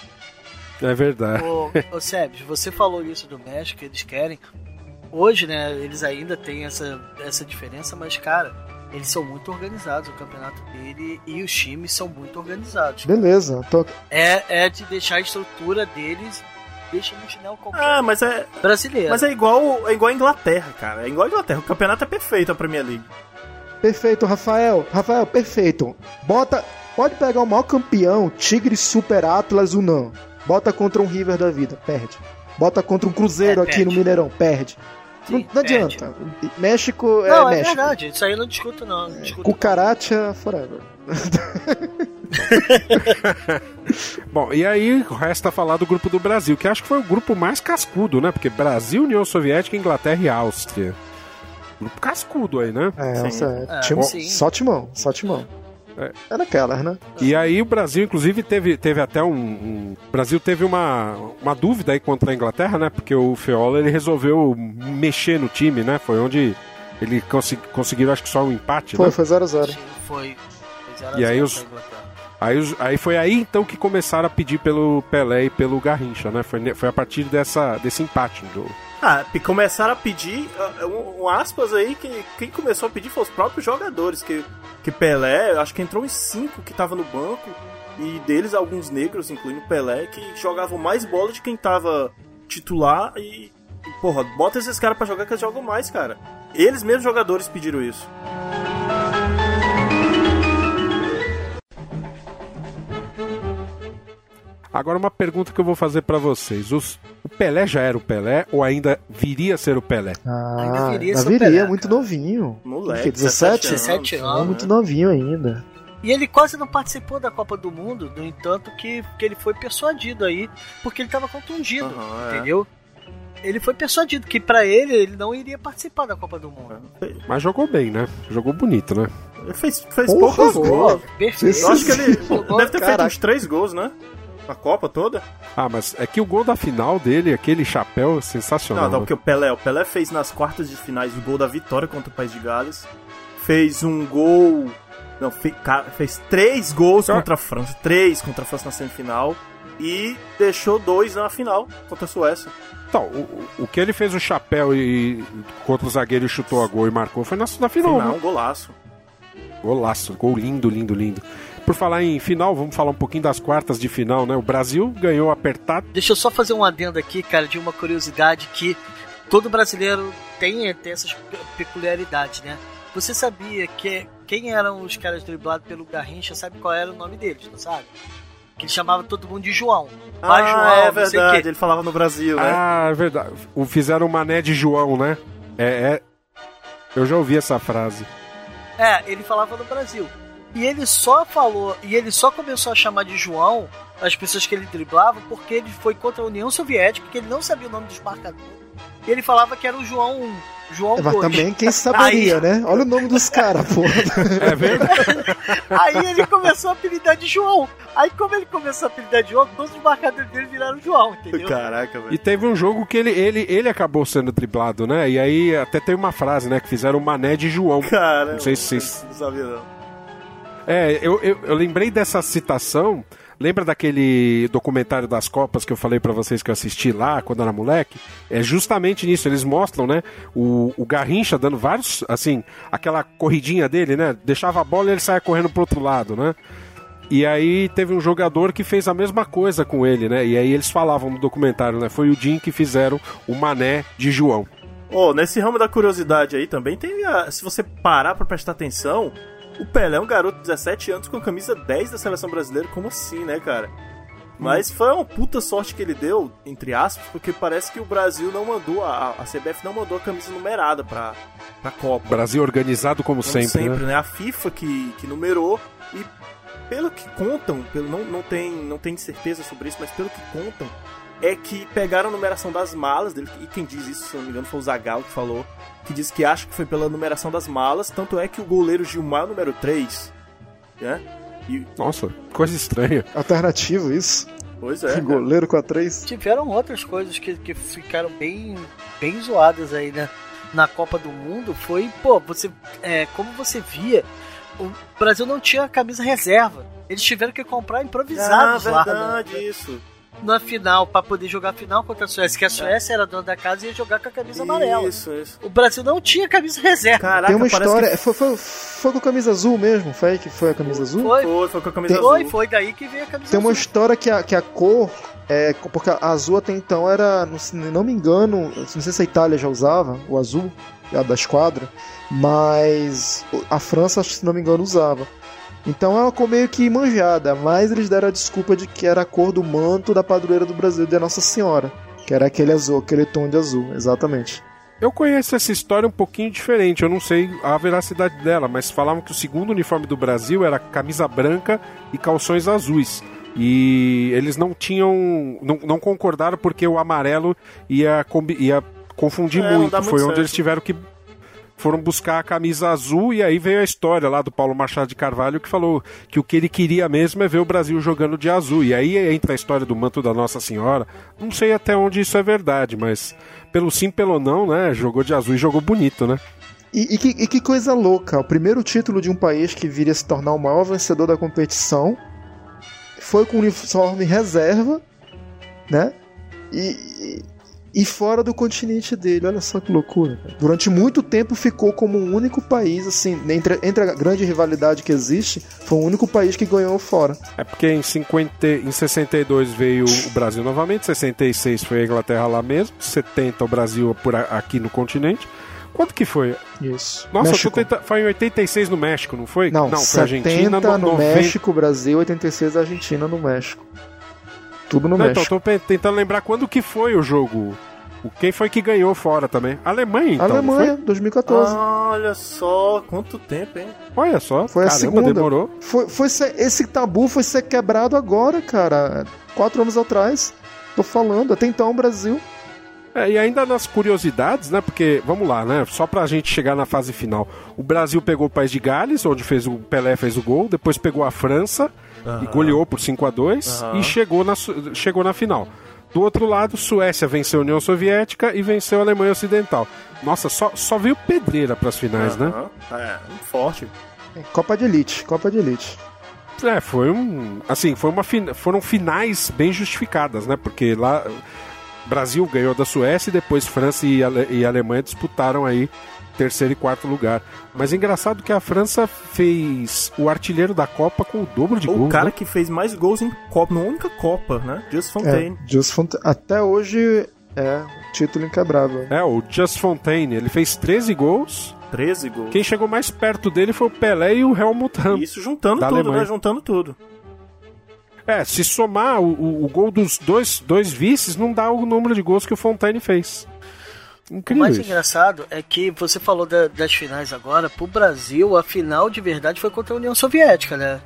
F: É verdade.
C: Ô, ô Sebes, você falou isso do México, eles querem. Hoje, né, eles ainda têm essa, essa diferença, mas, cara, eles são muito organizados, o campeonato dele e os times são muito organizados.
G: Beleza, tô...
C: É, é de deixar a estrutura deles, deixa no chinelo qualquer
D: Ah, mas é,
C: brasileiro.
D: mas é igual é igual a Inglaterra, cara. É igual a Inglaterra. O campeonato é perfeito a Premier League.
G: perfeito, Rafael. Rafael, perfeito. Bota. Pode pegar o maior campeão, Tigre Super Atlas Unam. Bota contra um River da vida, perde. Bota contra um Cruzeiro
C: É,
G: aqui no Mineirão, perde. não,
C: Sim,
G: não
C: perde.
G: adianta. México é
C: Não, é,
G: México.
C: verdade, isso aí eu não discuto, não. não discuto,
G: Cucaracha forever.
F: Bom, e aí resta falar do grupo do Brasil, que acho que foi o grupo mais cascudo, né? Porque Brasil, União Soviética, Inglaterra e Áustria. Grupo cascudo aí, né?
G: É, nossa, é,
C: É, sim.
G: só timão, só timão. Era Keller, né?
F: E aí o Brasil, inclusive, teve, teve até um, um- O Brasil teve uma, uma dúvida aí contra a Inglaterra, né? Porque o Feola ele resolveu mexer no time, né? Foi onde ele consi- conseguiu, acho que só um empate,
G: Foi,
F: né?
G: foi 0x0.
C: Sim, foi. foi zero a
F: E aí
C: zero
F: os-
C: Inglaterra.
F: Aí, aí foi aí então que começaram a pedir pelo Pelé e pelo Garrincha, né? Foi, foi a partir dessa, desse empate do.
D: Ah, começaram a pedir, ah, um, um aspas aí, que quem começou a pedir foi os próprios jogadores, que, que Pelé, acho que entrou em cinco que tava no banco, e deles alguns negros, incluindo Pelé, que jogavam mais bola de quem tava titular e, porra, bota esses caras pra jogar que eles jogam mais, cara. Eles mesmos jogadores pediram isso.
F: Agora uma pergunta que eu vou fazer pra vocês: Os- o Pelé já era o Pelé ou ainda viria a ser o Pelé?
G: Ah,
C: Ainda viria
G: ainda
C: ser o
G: viria,
C: Pelé,
G: muito
C: cara.
G: novinho.
D: Moleque,
G: Que, 17?
C: 17
G: É
C: anos.
G: muito novinho ainda.
C: E ele quase não participou da Copa do Mundo, no entanto que, que ele foi persuadido aí, porque ele estava contundido,
D: é.
C: entendeu? Ele foi persuadido que pra ele ele não iria participar da Copa do Mundo.
F: Mas jogou bem, né? Jogou bonito, né?
D: Ele fez, fez
G: Porra,
D: poucos gols.
C: Perfeito.
D: Eu acho que ele deve ter feito uns três gols, né? Na Copa toda.
F: Ah, mas é que o gol da final dele, aquele chapéu sensacional.
D: Não, não,
F: né?
D: porque o Pelé, o Pelé fez nas quartas de finais o gol da vitória contra o País de Gales. Fez um gol. Não, fe- cara, fez três gols
F: Ah.
D: contra a França. Três contra a França na semifinal. E deixou dois na final contra a Suécia.
F: Então, o, o que ele fez o chapéu e contra o zagueiro e chutou a gol e marcou foi na, na final,
D: Final,
F: né?
D: um golaço.
F: Golaço, gol lindo, lindo, lindo. Por falar em final, vamos falar um pouquinho das quartas de final, né? O Brasil ganhou apertado.
C: Deixa eu só fazer um adendo aqui, cara, de uma curiosidade que todo brasileiro tem, tem essas pe- peculiaridades, né? Você sabia que quem eram os caras driblados pelo Garrincha, sabe qual era o nome deles, não sabe? Que ele chamava todo mundo de João. Vai,
D: ah,
C: João,
D: é
C: não sei o
D: verdade.
C: quê.
D: Ele falava no Brasil, né?
F: Ah, é verdade. O fizeram o mané de João, né? É, é. Eu já ouvi essa frase.
C: É, ele falava no Brasil. E ele só falou, e ele só começou a chamar de João as pessoas que ele driblava porque ele foi contra a União Soviética, que ele não sabia o nome dos marcadores. E ele falava que era o João 1, João
G: É, Mas
C: 2.
G: também quem saberia,
C: Aí-
G: né? Olha o nome dos caras, pô.
F: É verdade.
C: Aí ele começou a apelidar de João. Aí como ele começou a apelidar de João, todos os marcadores dele viraram João, entendeu?
D: Caraca, velho.
F: E teve um jogo que ele, ele, ele acabou sendo driblado, né? E aí até tem uma frase, né? Que fizeram o mané de João.
D: Cara,
F: Não sei se vocês-
D: Não sabia, não.
F: É, eu, eu, eu lembrei dessa citação. Lembra daquele documentário das Copas que eu falei pra vocês que eu assisti lá quando era moleque? É justamente nisso, eles mostram, né? O, o Garrincha dando vários, assim, aquela corridinha dele, né? Deixava a bola e ele saia correndo pro outro lado, né? E aí teve um jogador que fez a mesma coisa com ele, né? E aí eles falavam no documentário, né? Foi o Jim que fizeram o mané de João.
D: Ô, nesse ramo da curiosidade aí também tem a... Se você parar pra prestar atenção, o Pelé é um garoto de 17 anos com a camisa 10 da seleção brasileira. Como assim, né, cara? Mas foi uma puta sorte que ele deu, entre aspas, porque parece que o Brasil não mandou, a, a CBF não mandou a camisa numerada pra, pra Copa.
F: Brasil organizado como,
D: Como
F: sempre, né?
D: né? A FIFA que, que numerou e pelo que contam, pelo, não, não, tem, não tem certeza sobre isso, mas pelo que contam, é que pegaram a numeração das malas dele, e quem diz isso, se não me engano, foi o Zagal que falou, que diz que acha que foi pela numeração das malas, tanto é que o goleiro Gilmar é o número 3, né? E,
F: Nossa, coisa estranha.
G: Alternativo isso.
D: pois é, cara.
G: Goleiro com a 3.
C: Tiveram outras coisas que, que ficaram bem, bem zoadas aí, né? Na Copa do Mundo foi, pô, você. É, como você via, o Brasil não tinha camisa reserva. Eles tiveram que comprar
D: Ah,
C: improvisados lá
D: verdade,
C: na,
D: isso.
C: Na final, pra poder jogar a final contra a Suécia. Que a Suécia era dona da casa e ia jogar com a camisa amarela.
D: Isso, isso.
C: O Brasil não tinha camisa reserva.
D: Caraca,
G: Tem uma história.
D: que
G: Foi, foi, foi com a camisa azul mesmo? Foi aí que foi a camisa azul?
C: Foi,
D: foi, foi com a camisa
C: foi,
D: azul.
C: foi daí que veio a camisa
G: Tem uma
C: azul.
G: história que a, que a cor. É, porque a azul até então era, não, se não me engano, não sei se a Itália já usava o azul, a da esquadra, mas a França, se não me engano, usava. Então é uma cor meio que manjada, mas eles deram a desculpa de que era a cor do manto da padroeira do Brasil de Nossa Senhora, que era aquele azul, aquele tom de azul, exatamente.
F: Eu conheço essa história um pouquinho diferente, eu não sei a veracidade dela, mas falavam que o segundo uniforme do Brasil era camisa branca e calções azuis. E eles não tinham. não, não concordaram porque o amarelo ia, combi- ia confundir
D: É,
F: muito.
D: dá
F: Foi
D: muito
F: onde
D: certo.
F: eles tiveram que. Foram buscar a camisa azul e aí veio a história lá do Paulo Machado de Carvalho que falou que o que ele queria mesmo é ver o Brasil jogando de azul. E aí entra a história do manto da Nossa Senhora. Não sei até onde isso é verdade, mas pelo sim, pelo não, né? Jogou de azul e jogou bonito, né?
G: E, e que, e que coisa louca, o primeiro título de um país que viria a se tornar o maior vencedor da competição foi com uniforme reserva, né? E, e, fora do continente dele, olha só que loucura. cara. Durante muito tempo ficou como o único país, assim, entre, entre a grande rivalidade que existe, foi o único país que ganhou fora.
F: É porque em, 50, em 62 veio o Brasil novamente, 66 foi a Inglaterra lá mesmo, 70 o Brasil por aqui no continente. Quanto que foi?
G: Isso.
F: Nossa, tenta- foi em 86 no México, não foi?
G: Não,
F: foi
G: 70
F: Argentina
G: no,
F: 90.
G: México, Brasil, 86 Argentina no México. Tudo no
F: Não, então,
G: México.
F: tô pe- tentando lembrar quando que foi o jogo. O- Quem foi que ganhou fora também? Alemanha, então.
G: Alemanha, 2014.
D: Ah, olha só, quanto tempo, hein?
F: Foi? Olha só.
G: Foi a
F: Caramba,
G: segunda.
F: demorou.
G: Foi, foi ser- esse tabu foi ser quebrado agora, cara. Quatro anos atrás. Tô falando. Até então, o Brasil.
F: É, e ainda nas curiosidades, né? Porque, vamos lá, né? Só pra gente chegar na fase final. O Brasil pegou o país de Gales, onde fez o Pelé fez o gol, depois pegou a França e goleou por 5 a 2
D: Aham.
F: e chegou na, chegou na final. Do outro lado, Suécia venceu a União Soviética e venceu a Alemanha Ocidental. Nossa, só, só veio pedreira pras finais, né?
D: É, muito forte.
G: Copa de Elite. Copa de Elite.
F: É, foi um. Assim, foi uma foram finais bem justificadas, né? Porque lá. Brasil ganhou da Suécia e depois França e, Ale- e Alemanha disputaram aí terceiro e quarto lugar. Mas é engraçado que a França fez o artilheiro da Copa com o dobro de
D: O
F: gols.
D: cara
F: né?
D: que fez mais gols em Copa, numa única Copa, né? Just Fontaine.
G: É, Just Font- Até hoje é um título inquebrável.
F: É, o Just Fontaine. Ele fez 13 gols.
D: 13 gols.
F: Quem chegou mais perto dele foi o Pelé e o Helmut Hamm.
D: Isso juntando tudo,
F: Alemanha.
D: né? Juntando tudo.
F: É, se somar o, o- o gol dos dois, dois vices, não dá o número de gols que o Fontaine fez.
C: O mais engraçado é que você falou da- das finais agora. Pro Brasil, a final de verdade foi contra a União Soviética, né?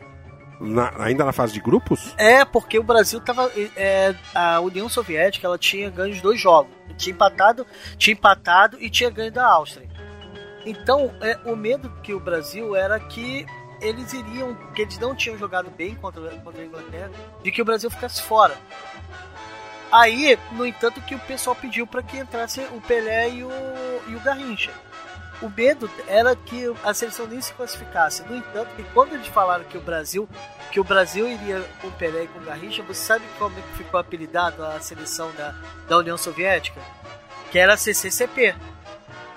F: Na- ainda na fase de grupos?
C: É, porque o Brasil tava. é, a União Soviética ela tinha ganho os dois jogos. Tinha empatado, tinha empatado e tinha ganho da Áustria. Então, é, o medo que o Brasil era que eles iriam. que eles não tinham jogado bem contra, contra a Inglaterra, de que o Brasil ficasse fora. Aí, no entanto, que o pessoal pediu para que entrasse o Pelé e o, e o Garrincha. O medo era que a seleção nem se classificasse. No entanto, que quando eles falaram que o Brasil que o Brasil iria com o Pelé e com o Garrincha, você sabe como ficou apelidado a seleção da, da União Soviética? Que era a CCCP.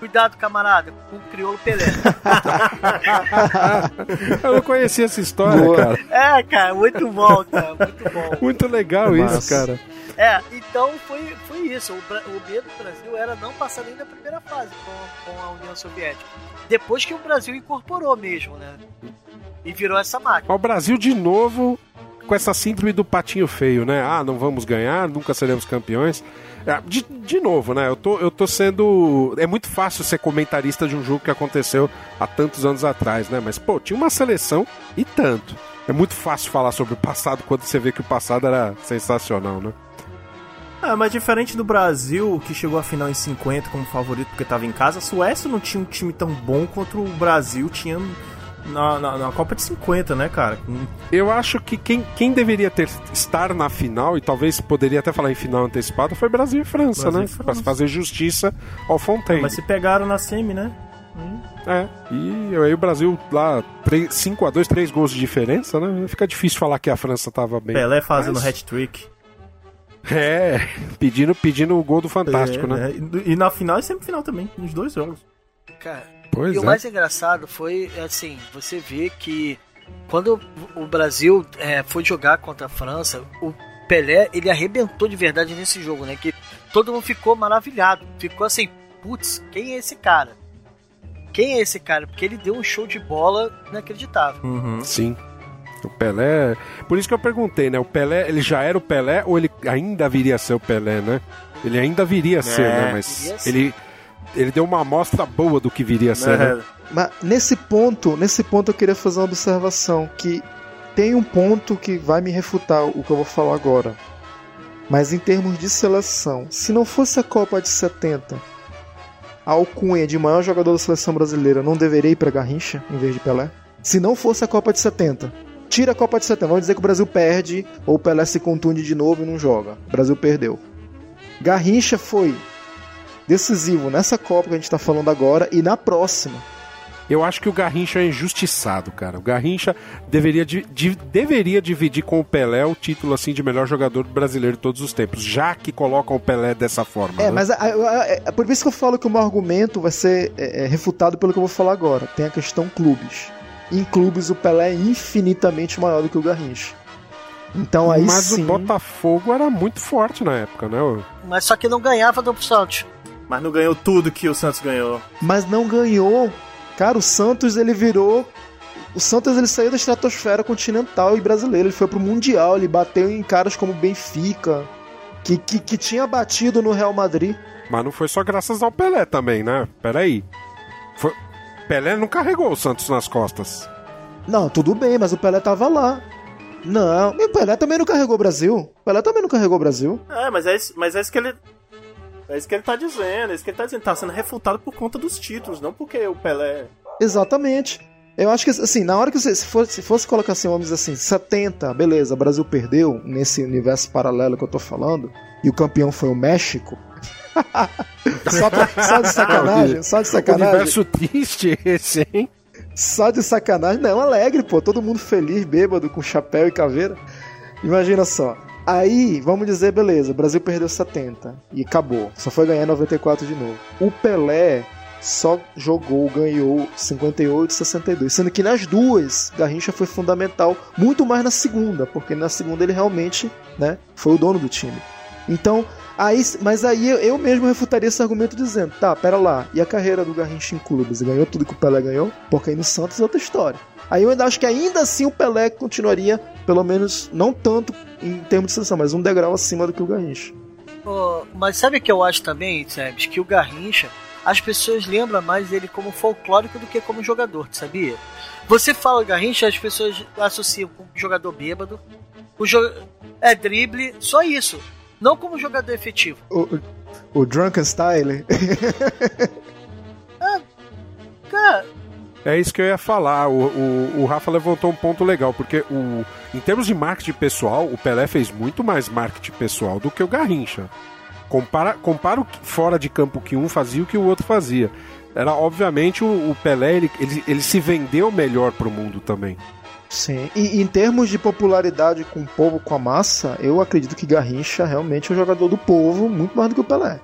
C: Cuidado, camarada, com o crioulo Pelé.
F: Eu não conhecia essa história,
G: Boa.
F: cara.
C: é, cara, muito bom, cara, muito bom.
F: Muito legal isso, cara.
C: É, então foi, foi isso. O, o medo do Brasil era não passar nem da primeira fase com, com a União Soviética. Depois que o Brasil incorporou mesmo, né? E virou essa máquina.
F: O Brasil de novo com essa síndrome do patinho feio, né? Ah, não vamos ganhar, nunca seremos campeões. É, De, de novo, né? Eu tô, eu tô sendo. É muito fácil ser comentarista de um jogo que aconteceu há tantos anos atrás, né? Mas, pô, tinha uma seleção e tanto. É muito fácil falar sobre o passado quando você vê que o passado era sensacional, né?
D: Ah, mas diferente do Brasil, que chegou à final em 50 como favorito porque tava em casa, a Suécia não tinha um time tão bom quanto o Brasil tinha na, na, na Copa de 50, né, cara?
F: Eu acho que quem, quem deveria ter estar na final, e talvez poderia até falar em final antecipada, foi Brasil e França,
D: Brasil
F: né?
D: e França.
F: Pra fazer justiça ao Fontaine.
D: Mas se pegaram na semi, né?
F: É, e aí o Brasil lá, 5x2, 3 gols de diferença, né? Fica difícil falar que a França tava bem.
D: Pelé fazendo
F: Mas-
D: hat-trick.
F: É, pedindo, pedindo o gol do Fantástico,
D: É,
F: né?
D: é. E na final e semifinal também, nos dois jogos.
C: Cara,
F: Pois
C: e o
F: é.
C: mais engraçado foi, assim, você vê que quando o Brasil é, foi jogar contra a França, o Pelé, ele arrebentou de verdade nesse jogo, né? Que todo mundo ficou maravilhado. Ficou assim, putz, quem é esse cara? Quem é esse cara? Porque ele deu um show de bola inacreditável.
D: Uhum.
F: Sim. O Pelé. Por isso que eu perguntei, né? O Pelé, ele já era o Pelé ou ele ainda viria a ser o Pelé, né? Ele ainda viria a ser,
D: É,
F: né? Mas
C: viria a ser.
F: ele, ele deu uma amostra boa do que viria a ser, né?
D: É,
G: Mas nesse ponto, nesse ponto eu queria fazer uma observação que tem um ponto que vai me refutar o que eu vou falar agora. Mas em termos de seleção, se não fosse a Copa de 70, a alcunha de maior jogador da seleção brasileira não deveria ir pra Garrincha em vez de Pelé? Se não fosse a Copa de 70. Tira a Copa de 70. Vamos dizer que o Brasil perde ou o Pelé se contunde de novo e não joga. O Brasil perdeu. Garrincha foi decisivo nessa Copa que a gente tá falando agora e na próxima.
F: Eu acho que o Garrincha é injustiçado, cara. O Garrincha deveria, di- di- deveria dividir com o Pelé o título assim de melhor jogador brasileiro de todos os tempos, já que colocam o Pelé dessa forma.
G: É,
F: né?
G: mas a- a- a- é, por isso que eu falo que o meu argumento vai ser é, é, refutado pelo que eu vou falar agora. Tem a questão clubes. Em clubes, o Pelé é infinitamente maior do que o Garrincha. Então aí
F: Mas
G: sim.
F: o Botafogo era muito forte na época, né?
C: Mas só que não ganhava do Santos.
D: Mas não ganhou tudo que o Santos ganhou.
G: Mas não ganhou. Cara, o Santos ele virou. O Santos ele saiu da estratosfera continental e brasileira. Ele foi pro Mundial. Ele bateu em caras como o Benfica, que, que, que tinha batido no Real Madrid.
F: Mas não foi só graças ao Pelé também, né? Peraí. Foi... Pelé não carregou o Santos nas costas.
G: Não, tudo bem, mas o Pelé tava lá. Não, e o Pelé também não carregou o Brasil. O Pelé também não carregou o Brasil.
D: É, mas é isso, mas é isso que ele. É isso que ele tá dizendo, é isso que ele tá dizendo. Tá sendo refutado por conta dos títulos, não porque o Pelé.
G: Exatamente. Eu acho que, assim, na hora que você. Se fosse, se fosse colocar assim, vamos dizer assim, 70, beleza, o Brasil perdeu nesse universo paralelo que eu tô falando, e o campeão foi o México. só, pra- só de sacanagem, só de sacanagem.
F: Universo triste esse, hein?
G: Só de sacanagem. Não, alegre, pô. Todo mundo feliz, bêbado, com chapéu e caveira. Imagina só. Aí, vamos dizer, beleza, o Brasil perdeu 70 e acabou. Só foi ganhar 94 de novo. O Pelé só jogou, ganhou 58 e 62. Sendo que nas duas, Garrincha foi fundamental, muito mais na segunda, porque na segunda ele realmente né, foi o dono do time. Então, aí, mas aí eu, eu mesmo refutaria esse argumento dizendo, tá, pera lá, e a carreira do Garrincha em clubes? Ganhou tudo que o Pelé ganhou? Porque aí no Santos é outra história. Aí eu ainda acho que ainda assim o Pelé continuaria, pelo menos, não tanto em termos de seleção, mas um degrau acima do que o Garrincha.
C: Ô, mas sabe o que eu acho também, Sebes? Que o Garrincha, as pessoas lembram mais ele como folclórico do que como jogador, sabia? Você fala Garrincha, as pessoas associam com jogador bêbado, o jo é drible, só isso. Não como jogador efetivo.
G: O, o, o Drunken Style.
C: Cara,
F: É isso que eu ia falar. O, o, o Rafa levantou um ponto legal, porque o, em termos de marketing pessoal, o Pelé fez muito mais marketing pessoal do que o Garrincha. Compara, compara o que- fora de campo que um fazia e o que o outro fazia. Era, obviamente, o, o Pelé, ele, ele, ele se vendeu melhor pro mundo também.
G: Sim. E em termos de popularidade com o povo, com a massa, eu acredito que Garrincha realmente é um jogador do povo, muito mais do que o Pelé.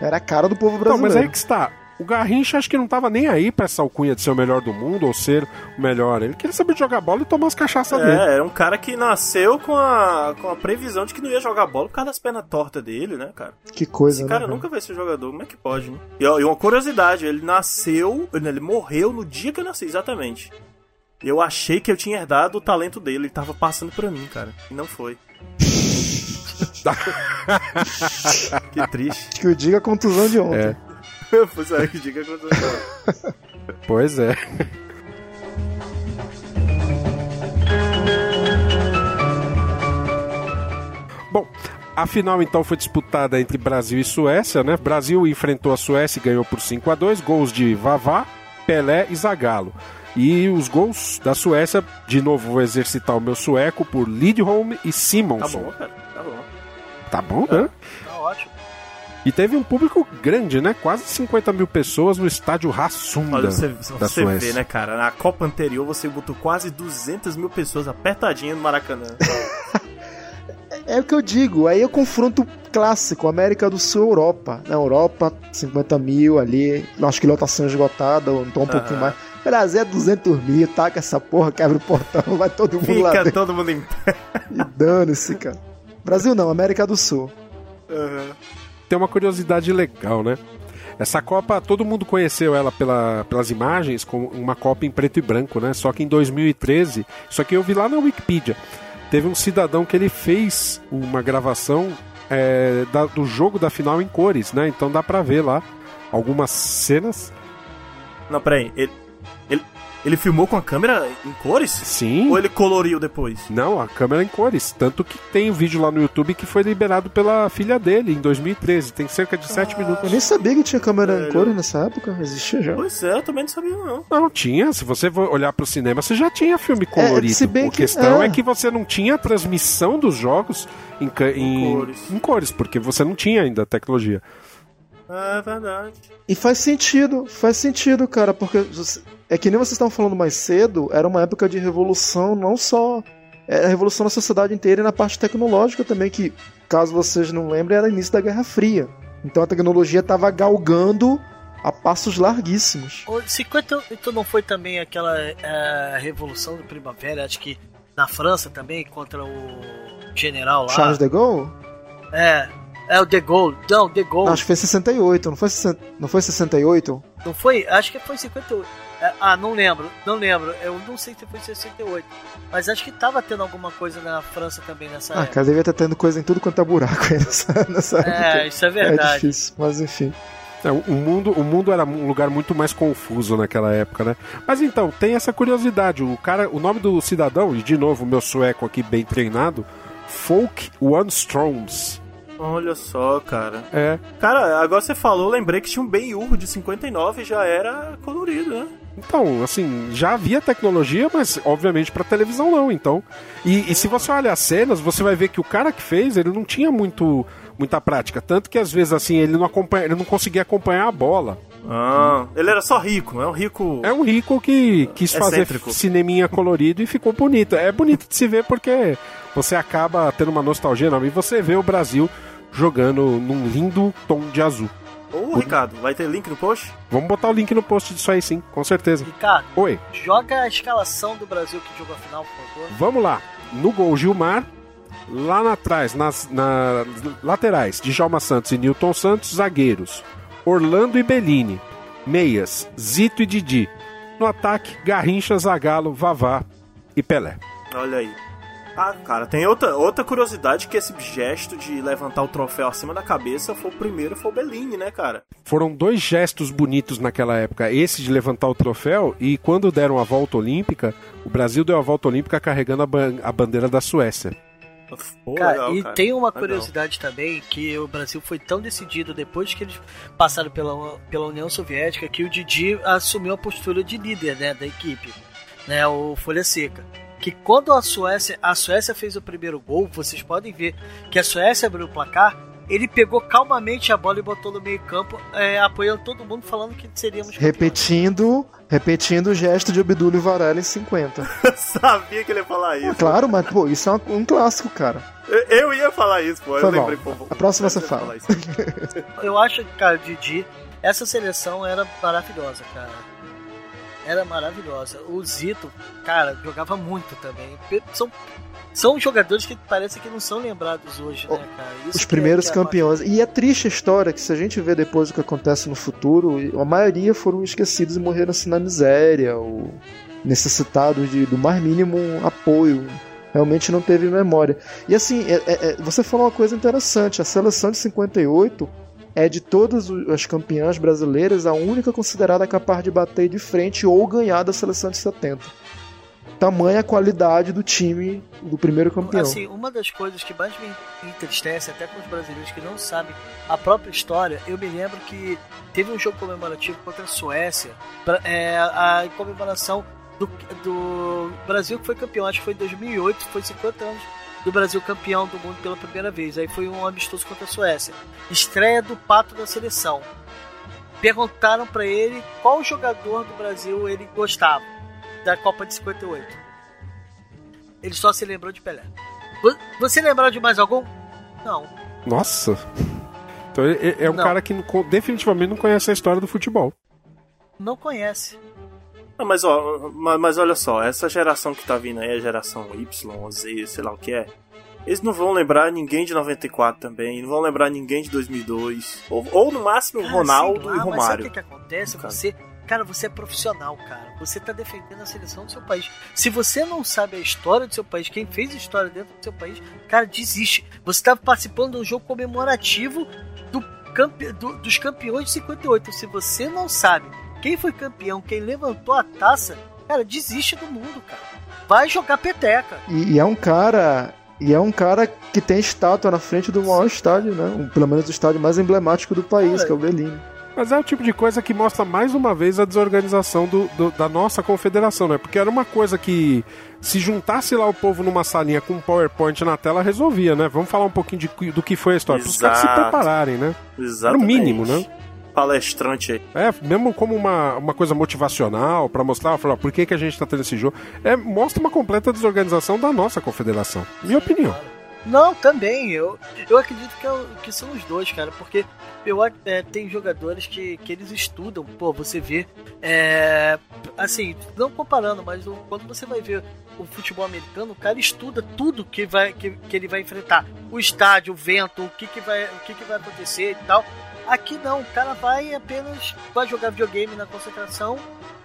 G: Era a cara do povo
F: Não,
G: brasileiro.
F: mas aí que está. O Garrincha acho que não tava nem aí pra essa alcunha de ser o melhor do mundo ou ser o melhor. Ele queria saber jogar bola e tomar as cachaças dele.
D: É, era um cara que nasceu com a, com a previsão de que não ia jogar bola por causa das pernas tortas dele, né, cara?
G: Que coisa,
D: Esse
G: né?
D: cara
G: cara?
D: nunca vai ser jogador, como é que pode, né? E, ó, e uma curiosidade, ele nasceu, ele morreu no dia que eu nasci, exatamente. Eu achei que eu tinha herdado o talento dele, ele tava passando pra mim, cara. E não foi. que triste.
G: Que eu diga a contusão de ontem.
F: É.
D: pois é, que que aconteceu.
F: Pois é. Bom, a final então foi disputada entre Brasil e Suécia, né? Brasil enfrentou a Suécia e ganhou por 5 a 2 gols de Vavá, Pelé e Zagallo. E os gols da Suécia, de novo vou exercitar o meu sueco por Lidholm e
D: Tá
F: Simonson.
D: bom, cara, tá bom.
F: Tá bom, né?
C: tá ótimo.
F: E teve um público grande, né? Quase 50 mil pessoas no estádio Rassunda
D: Olha, você,
F: da
D: você
F: Suécia.
D: vê, né, cara? Na Copa anterior você botou quase 200 mil pessoas apertadinho no Maracanã.
G: É o que eu digo, aí eu confronto clássico, América do Sul Europa. Na Europa, 50 mil ali, acho que lotação esgotada, ou então um pouquinho mais. Brasil é 200 mil, taca essa porra, quebra o portão, vai todo mundo lá
D: Fica todo mundo em pé.
G: e dane-se, cara. Brasil não, América do Sul.
F: Tem uma curiosidade legal, né? Essa Copa, todo mundo conheceu ela pela, pelas imagens, como uma Copa em preto e branco, né? Só que em 2013, isso aqui eu vi lá na Wikipedia, teve um cidadão que ele fez uma gravação é, da- do jogo da final em cores, né? Então dá pra ver lá algumas cenas.
D: Não, peraí. Ele, ele, filmou com a câmera em cores?
F: Sim.
D: Ou ele coloriu depois?
F: Não, a câmera em cores. Tanto que tem um vídeo lá no YouTube que foi liberado pela filha dele em 2013. Tem cerca de 7
G: Eu
F: minutos.
G: nem sabia que tinha câmera em
D: Velho.
G: cores nessa época. Existia já.
D: Pois é, eu também não sabia não.
F: Não, tinha. Se você for olhar pro cinema, você já tinha filme colorido.
G: se bem
F: a
G: que-
F: questão
G: é.
F: é. que você não tinha a transmissão dos jogos em, ca- em-
D: cores.
F: em cores, porque você não tinha ainda a tecnologia.
D: É verdade.
G: E faz sentido, faz sentido, cara, porque é que nem vocês estavam falando mais cedo, era uma época de revolução, não só é a revolução na sociedade inteira e na parte tecnológica também, que, caso vocês não lembrem, era início da Guerra Fria. Então a tecnologia estava galgando a passos larguíssimos.
C: O 58 não foi também aquela eh, revolução do primavera, acho que na França também, contra o general lá.
G: Charles de Gaulle?
C: É, é o De Gaulle. Não, De Gaulle.
G: Acho que foi 68, não foi, 60 não foi 68?
C: Não foi? Acho que foi 58. É, ah, não lembro, não lembro. Eu não sei se foi 68. Mas acho que tava tendo alguma coisa na França também nessa
G: Ah,
C: época.
G: cara, devia estar tendo coisa em tudo quanto é buraco aí nessa, nessa
C: É,
G: época.
C: isso é
G: É
C: verdade.
G: difícil, mas enfim.
F: É, o mundo, o mundo era um lugar muito mais confuso naquela época, né? Mas então, tem essa curiosidade. O cara, o nome do cidadão, e de novo, meu sueco aqui bem treinado, Folk Wanstroms.
D: Olha só, cara.
F: É.
D: Cara, agora você falou, lembrei que tinha um Ben-Hur de 59 e já era colorido, né?
F: Então, assim, já havia tecnologia, mas obviamente pra televisão não, então. E, e se você olha as cenas, você vai ver que o cara que fez, ele não tinha muito muita prática, tanto que às vezes assim, ele não acompanha, ele não conseguia acompanhar a bola.
D: Ah, ele era só rico, é um rico.
F: É um rico que quis fazer
D: Excêntrico.
F: cineminha colorido e ficou bonito. É bonito de se ver porque você acaba tendo uma nostalgia enorme e você vê o Brasil jogando num lindo tom de azul.
D: Ô, Ricardo, vai ter link no post?
F: Vamos botar o link no post disso aí sim, com certeza.
C: Ricardo,
F: Oi.
C: joga a escalação do Brasil que jogou a final, por favor.
F: Vamos lá. No gol, Gilmar. Lá na trás, nas na, laterais, Djalma Santos e Newton Santos. Zagueiros, Orlando e Bellini. Meias, Zito e Didi. No ataque, Garrincha, Zagalo, Vavá e Pelé.
D: Olha aí. Ah, cara, tem outra, outra curiosidade que esse gesto de levantar o troféu acima da cabeça foi o primeiro, foi o Bellini, né, cara?
F: Foram dois gestos bonitos naquela época. Esse de levantar o troféu e quando deram a volta olímpica, o Brasil deu a volta olímpica carregando a, ban- a bandeira da Suécia.
D: Pô,
C: Cara,
D: legal,
C: e
D: cara.
C: tem uma
D: Legal.
C: curiosidade também que o Brasil foi tão decidido depois que eles passaram pela, pela União Soviética que o Didi assumiu a postura de líder né, da equipe, né, o Folha Seca. Que quando a Suécia, a Suécia fez o primeiro gol, vocês podem ver que a Suécia abriu o placar, ele pegou calmamente a bola e botou no meio campo, é, apoiando todo mundo, falando que seríamos campeões.
G: Repetindo, repetindo o gesto de Abdulio Varela em 50.
D: Sabia que ele ia falar isso.
G: Claro, mas pô, isso é um, um clássico, cara.
D: Eu, eu ia falar isso, pô. Eu
G: Foi
D: lembrei,
G: mal.
D: pô.
G: A próxima
D: eu
G: você fala.
C: Eu acho que, cara, Didi, essa seleção era maravilhosa, cara. Era maravilhosa. O Zito, cara, jogava muito também. São, são jogadores que parece que não são lembrados hoje, né, cara? Isso
G: Os
C: é-
G: primeiros
C: é
G: campeões. E é triste a história que se a gente vê depois o que acontece no futuro, a maioria foram esquecidos e morreram assim na miséria, ou necessitados de, do mais mínimo apoio. Realmente não teve memória. E assim, é- é- é- você falou uma coisa interessante: a seleção de 58 é de todas as campeãs brasileiras a única considerada capaz de bater de frente ou ganhar da seleção de 70. Tamanha qualidade do time do primeiro campeão.
C: Assim, uma das coisas que mais me entristece, até com os brasileiros que não sabem a própria história, eu me lembro que teve um jogo comemorativo contra a Suécia, pra- é, a comemoração do, do Brasil que foi campeão, acho que foi em 2008, foi 50 anos do Brasil campeão do mundo pela primeira vez. Aí foi um amistoso contra a Suécia. Estreia do pato da seleção. Perguntaram pra ele qual jogador do Brasil ele gostava da Copa de 58. Ele só se lembrou de Pelé. Vo- Você lembrou de mais algum? Não.
F: Nossa. Então é um
C: Não.
F: cara que definitivamente não conhece a história do futebol.
C: Não conhece.
D: Não, mas, ó, mas, mas olha só, essa geração que tá vindo aí, a geração Y, Z, sei lá o que é, eles não vão lembrar ninguém de 94 também, não vão lembrar ninguém de 2002, ou, ou no máximo
C: Cara,
D: Ronaldo
C: lá,
D: e
C: Mas sabe o
D: Romário.
C: que, que acontece?
D: Cara.
C: Você, cara, você é profissional, cara. Você tá defendendo a seleção do seu país. Se você não sabe a história do seu país, quem fez a história dentro do seu país, cara, desiste. Você tá participando de um jogo comemorativo do campe- do- dos campeões de 58. Se você não sabe quem foi campeão, quem levantou a taça, Cara, desiste do mundo, cara. Vai jogar peteca.
G: E, e é um cara. E é um cara que tem estátua na frente do maior estádio, né? Um- Pelo menos o estádio mais emblemático do país,
C: Cara,
G: que é o Berlim.
F: Mas é o tipo de coisa que mostra mais uma vez a desorganização do, do- da nossa confederação, né? Porque era uma coisa que se juntasse lá o povo numa salinha com um PowerPoint na tela, resolvia, né? Vamos falar um pouquinho de, do que foi a história. Para os caras se prepararem, né?
D: Exatamente.
F: mínimo, né?
D: Palestrante aí.
F: É, mesmo como uma, uma coisa motivacional, pra mostrar, falar, por que, que a gente tá tendo esse jogo. É, mostra uma completa desorganização da nossa confederação. Minha opinião.
C: Não, também. Eu, eu acredito que, é o- que são os dois, cara. Porque eu é, tem jogadores que, que eles estudam. Pô, você vê. é, assim, não comparando, mas o- quando você vai ver o futebol americano, o cara estuda tudo que, vai, que, que ele vai enfrentar. O estádio, o vento, o que, que, vai, o que, que vai acontecer e tal. Aqui não, o cara vai apenas. Vai jogar videogame na concentração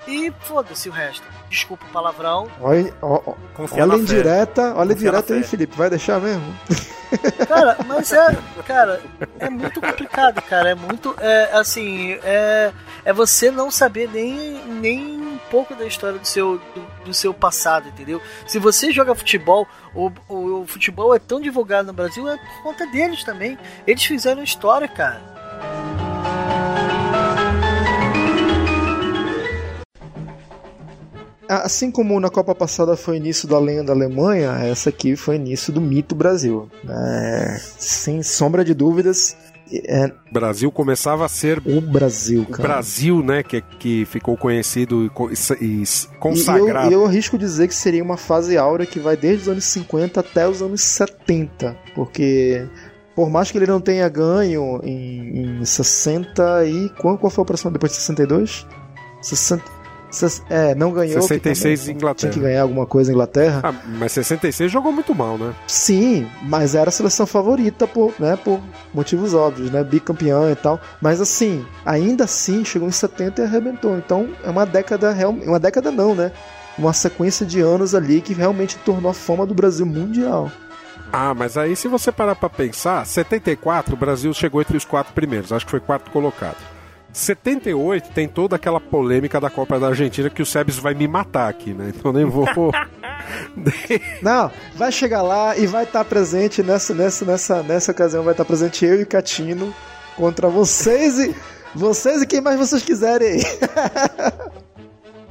C: e foda-se o resto. Desculpa o palavrão.
G: Olha, ó, ó,
D: Confia
G: olha
D: na
G: em
D: fé.
G: direta, olha
D: Confia na
G: direto aí. Felipe. Vai deixar mesmo?
C: Cara, mas é, cara, é muito complicado, cara. É muito, é, assim, é, é você não saber nem, nem um pouco da história do seu, do, do seu passado, entendeu? Se você joga futebol, o, o, o futebol é tão divulgado no Brasil, é por conta deles também. Eles fizeram história, cara.
G: Assim como na Copa passada foi início da lenha da Alemanha, essa aqui foi início do mito Brasil. É, sem sombra de dúvidas, é
F: O Brasil começava a ser
G: o Brasil,
F: o
G: cara.
F: Brasil, né? Que, que ficou conhecido e, e, e
G: E
F: consagrado.
G: eu, eu arrisco dizer que seria uma fase áurea que vai desde os anos 50 até os anos 70. Porque, por mais que ele não tenha ganho em, em 60 e. Qual, qual foi a próxima depois de 62? 60, ses- é, não ganhou. que
F: 66
G: também
F: Inglaterra.
G: Tinha que ganhar alguma coisa em Inglaterra.
F: Ah, mas 66 jogou muito mal, né?
G: Sim, mas era a seleção favorita por, né, por motivos óbvios, né? Bicampeão e tal. Mas assim, ainda assim, chegou em 70 e arrebentou. Então é uma década real, uma década não, né? Uma sequência de anos ali que realmente tornou a fama do Brasil mundial.
F: Ah, mas aí se você parar pra pensar, 74 o Brasil chegou entre os quatro primeiros, acho que foi quarto colocado. 78 tem toda aquela polêmica da Copa da Argentina que o Sebes vai me matar aqui, né? Então nem vou.
G: Não, vai chegar lá e vai estar presente nessa, nessa, nessa, nessa ocasião, vai estar presente eu e Catino contra vocês e vocês e quem mais vocês quiserem aí.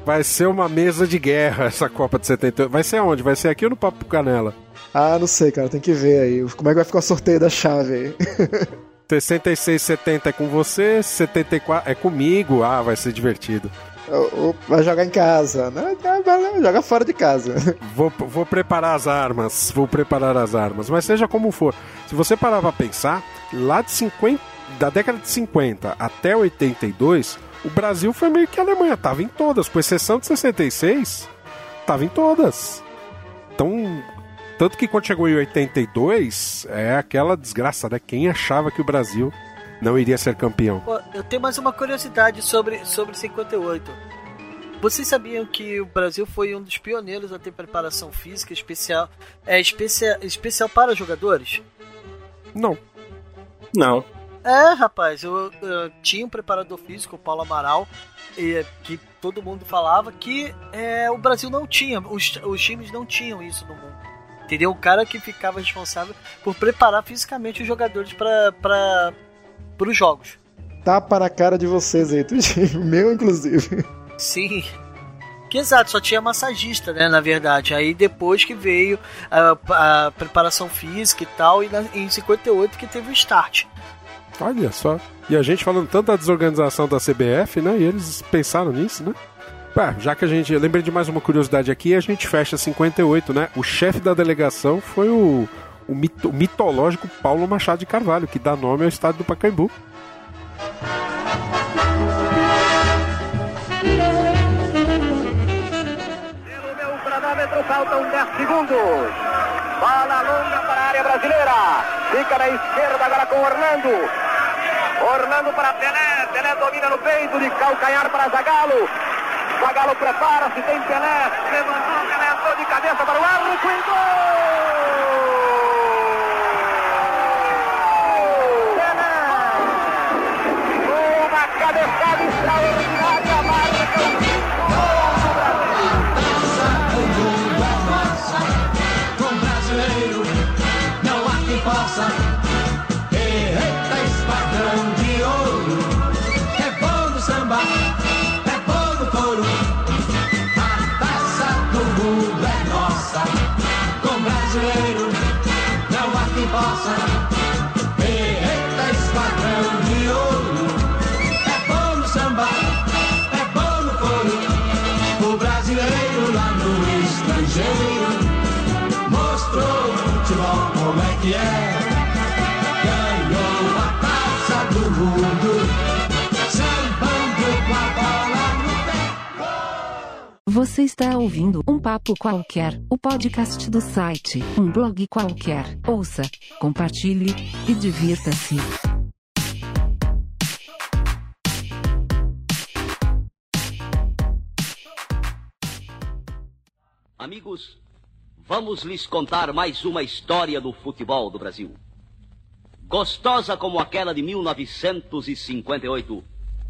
F: Vai ser uma mesa de guerra essa Copa de 78. Vai ser aonde? Vai ser aqui ou no Papo Canela?
G: Ah, não sei, cara, tem que ver aí. Como é que vai ficar o sorteio da chave aí?
F: 66, 70 é com você, 74 é comigo. Ah, vai ser divertido.
G: Vai jogar em casa, né? Joga fora de casa.
F: Vou, vou preparar as armas, vou preparar as armas. Mas seja como for, se você parar pra pensar, lá de 50, da década de 50 até 82, o Brasil foi meio que a Alemanha, tava em todas, com exceção de 66, tava em todas. Então, tanto que quando chegou em 82, é aquela desgraça, né? Quem achava que o Brasil não iria ser campeão?
C: Eu tenho mais uma curiosidade sobre, sobre 58. Vocês sabiam que o Brasil foi um dos pioneiros a ter preparação física especial, é, especia, especial para jogadores?
F: Não.
D: Não.
C: É, rapaz, eu, eu tinha um preparador físico, o Paulo Amaral, e, que todo mundo falava que é, o Brasil não tinha, os, os times não tinham isso no mundo. Entendeu? O cara que ficava responsável por preparar fisicamente os jogadores para os jogos.
G: Tapa na cara de vocês aí, tudinho. Meu, inclusive.
C: Sim. Que exato, só tinha massagista, né, na verdade. Aí depois que veio a, a preparação física e tal, e na, em 58 que teve o start.
F: Olha só. E a gente falando tanto da desorganização da CBF, né? E eles pensaram nisso, né? Pá, já que a gente. Eu lembrei de mais uma curiosidade aqui, a gente fecha 58, né? O chefe da delegação foi o, o, mito- mitológico Paulo Machado de Carvalho, que dá nome ao estádio do Pacaembu.
H: Pelo meu cronômetro, faltam 10 segundos. Bola longa para a área brasileira. Fica na esquerda agora com Orlando. Orlando para Pelé. Pelé domina no peito de calcanhar para Zagalo. Zagalo prepara-se, tem Pelé. Levantou, Pelé entrou de cabeça para o árbitro e gol! Pelé! Uma cabeçada extraordinária
I: é. Ganhou a taça do mundo, sambando com a bola no pé.
J: Você está ouvindo um papo qualquer, o podcast do site um blog qualquer. Ouça, compartilhe e divirta-se.
K: Amigos, vamos lhes contar mais uma história do futebol do Brasil. Gostosa como aquela de 1958,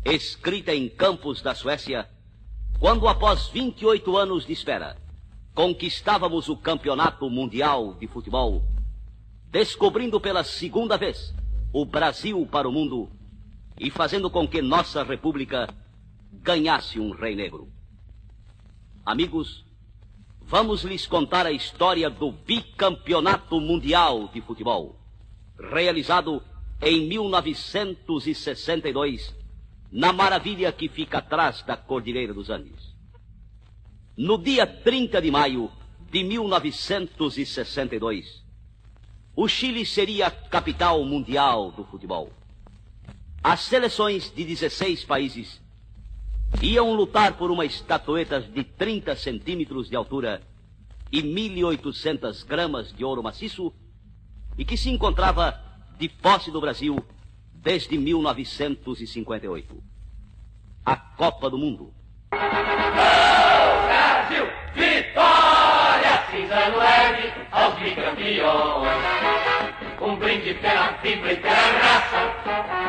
K: escrita em Campos da Suécia, quando após 28 anos de espera, conquistávamos o Campeonato Mundial de Futebol, descobrindo pela segunda vez o Brasil para o mundo e fazendo com que nossa república ganhasse um rei negro. Amigos, vamos lhes contar a história do bicampeonato mundial de futebol, realizado em 1962, na maravilha que fica atrás da Cordilheira dos Andes. No dia 30 de maio de 1962, o Chile seria a capital mundial do futebol. As seleções de 16 países iam lutar por uma estatueta de 30 centímetros de altura e 1.800 gramas de ouro maciço e que se encontrava de posse do Brasil desde 1958. A Copa do Mundo.
I: Brasil, vitória! Cinzano ergue aos bicampeões. Um brinde pela fibra e pela raça.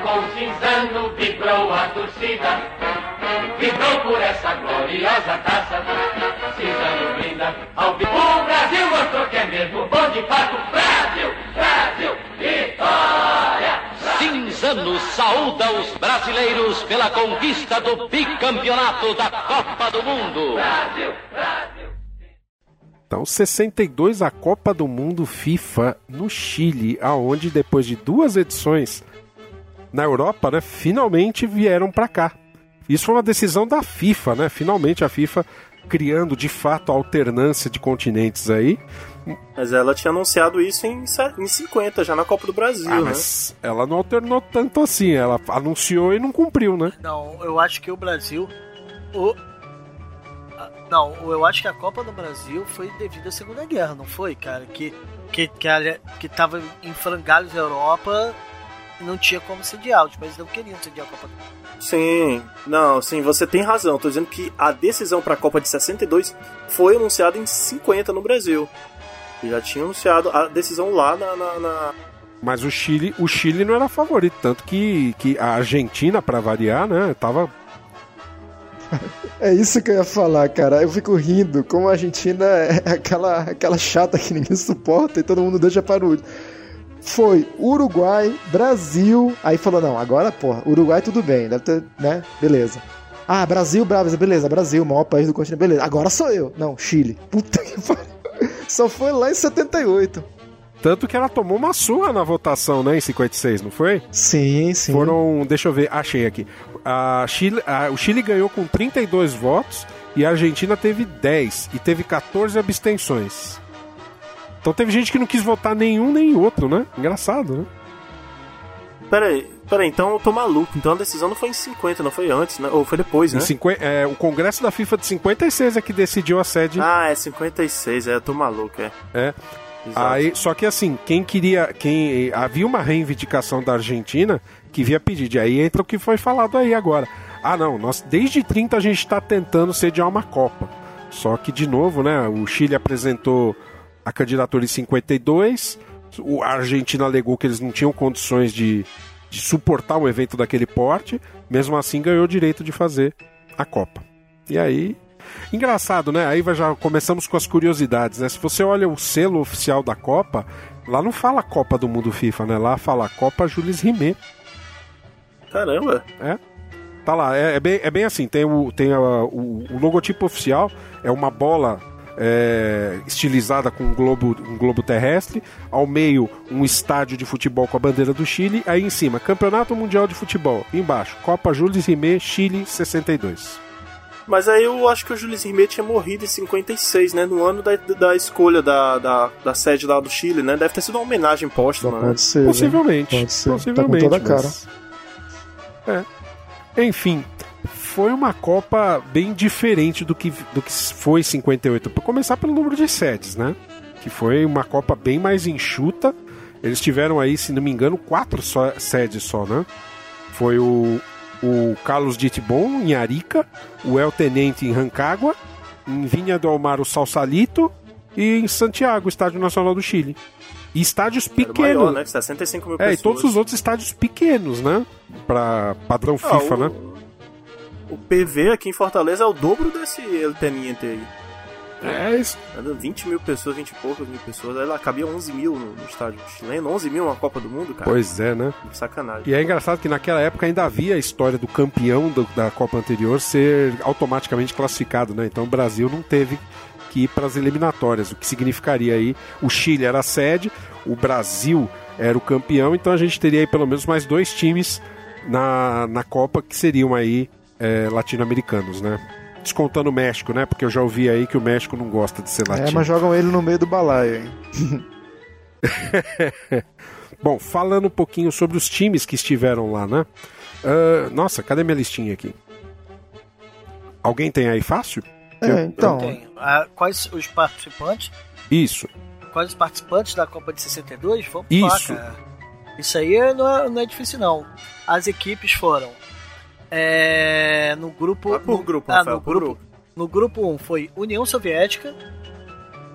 I: Com cinzano vibrou a torcida. Vibrou por essa gloriosa taça. Cinzano brinda ao bi- O Brasil mostrou que é mesmo bom de fato. Brasil, Brasil, vitória!
K: Cinzano saúda os brasileiros pela conquista do bicampeonato da Copa do Mundo.
I: Brasil, Brasil.
F: Então, 62 a Copa do Mundo FIFA no Chile, aonde depois de duas edições na Europa, né, finalmente vieram para cá. Isso foi uma decisão da FIFA, né? Finalmente a FIFA criando de fato a alternância de continentes aí.
D: Mas ela tinha anunciado isso em, em 50, já na Copa do Brasil,
F: Ah,
D: né?
F: mas ela não alternou tanto assim, ela anunciou e não cumpriu, né?
C: Não, eu acho que o Brasil. O... Não, eu acho que a Copa do Brasil foi devido à Segunda Guerra, não foi, cara? Que, que, que, a- que tava em frangalhos da Europa não tinha como sediar. Os países não queriam sediar a Copa do Mundo.
D: Sim, não, sim, você tem razão. Tô dizendo que a decisão para a Copa de 62 foi anunciada em 50 no Brasil. E já tinha anunciado a decisão lá na. na- na-
F: Mas o Chile, o Chile não era favorito, tanto que, que a Argentina, para variar, né, tava
G: É isso que eu ia falar, cara. Eu fico rindo, como a Argentina é aquela, aquela chata que ninguém suporta e todo mundo deixa para o último. Foi Uruguai, Brasil. Aí falou: não, agora, porra, Uruguai tudo bem, deve ter, né? Beleza. Ah, Brasil, Brasil, beleza, Brasil, maior país do continente, beleza. Agora sou eu. Não, Chile. Puta que pariu. Só foi lá em 78.
F: Tanto que ela tomou uma surra na votação, né, em 56, não foi?
G: Sim, sim.
F: Foram, deixa eu ver, achei aqui. A Chile, a- o Chile ganhou com 32 votos e a Argentina teve 10 e teve 14 abstenções. Então teve gente que não quis votar nenhum nem outro, né? Engraçado, né?
D: Pera aí, pera aí, então eu tô maluco. Então a decisão não foi em 50, não foi antes, né? Ou foi depois, né?
F: Em cinquen- é, o Congresso da FIFA de 56 é que decidiu a sede.
D: Ah, é 56, é, eu tô maluco, é.
F: É.
D: Exato.
F: Aí, só que assim, quem queria. quem Havia uma reivindicação da Argentina que via pedir. E aí entra o que foi falado aí agora. Ah, não, nós desde 30 a gente está tentando sediar uma Copa. Só que, de novo, né? O Chile apresentou a candidatura em 52. o- A Argentina alegou que eles não tinham condições de, de suportar um evento daquele porte. Mesmo assim, ganhou o direito de fazer a Copa. E aí, Engraçado, né? Aí já começamos com as curiosidades, né? Se você olha o selo oficial da Copa, lá não fala Copa do Mundo FIFA, né? Lá fala Copa Jules Rimet.
D: Caramba.
F: É. Tá lá, é, é bem, é bem assim, tem, o, tem a- o, o logotipo oficial, é uma bola é, estilizada com um globo, um globo terrestre, ao meio um estádio de futebol com a bandeira do Chile, aí em cima Campeonato Mundial de Futebol, embaixo Copa Jules Rimet, Chile 62.
D: Mas aí eu acho que o Jules Rimet tinha morrido em 56, né? No ano da, da escolha da, da, da sede lá do Chile, né? Deve ter sido uma homenagem póstuma, né?
G: Pode ser. né?
F: Possivelmente.
G: Pode ser.
F: Possivelmente.
G: Tá com toda a cara.
F: mas- É. Enfim, foi uma Copa bem diferente do que, do que foi 58. Por começar pelo número de sedes, né? Que foi uma Copa bem mais enxuta. Eles tiveram aí, se não me engano, quatro só- sedes só, né? Foi o, o Carlos Ditibon em Arica, o El Tenente em Rancagua, em Vinha do Almar o Salsalito e em Santiago, Estádio Nacional do Chile. E estádios pequenos.
D: maior, né? 65 mil
F: É, e
D: pessoas.
F: todos os outros estádios pequenos, né? Pra padrão
D: Ah,
F: FIFA,
D: o,
F: né?
D: O PV aqui em Fortaleza é o dobro desse El Teniente aí.
F: É, isso.
D: Tá dando 20 mil pessoas, 20 e poucas mil pessoas. Aí lá cabia 11 mil no, no estádio chileno. 11 mil na Copa do Mundo, cara.
F: Pois é, né?
D: Sacanagem.
F: E é engraçado que naquela época ainda havia a história do campeão do- da Copa anterior ser automaticamente classificado, né? Então o Brasil não teve que ir para as eliminatórias, o que significaria aí o Chile era a sede, o Brasil era o campeão, então a gente teria aí pelo menos mais dois times na, na Copa que seriam aí é, latino-americanos, né? Descontando o México, né? Porque eu já ouvi aí que o México não gosta de ser latino.
G: É, mas jogam ele no meio do balaio, hein?
F: Bom, falando um pouquinho sobre os times que estiveram lá, né? Ah, nossa, cadê minha listinha aqui? Alguém tem aí fácil?
G: É, então.
C: Tem. Ah, quais os participantes?
F: Isso.
C: Quais os participantes da Copa de 62? Vamos
F: Isso.
C: lá, cara. Isso aí não é, não é difícil, não. As equipes foram. É, no grupo.
D: Vai por
C: no,
D: grupo,
C: ah,
D: Rafael,
C: no
D: por
C: grupo,
D: grupo.
C: No grupo 1 foi União Soviética,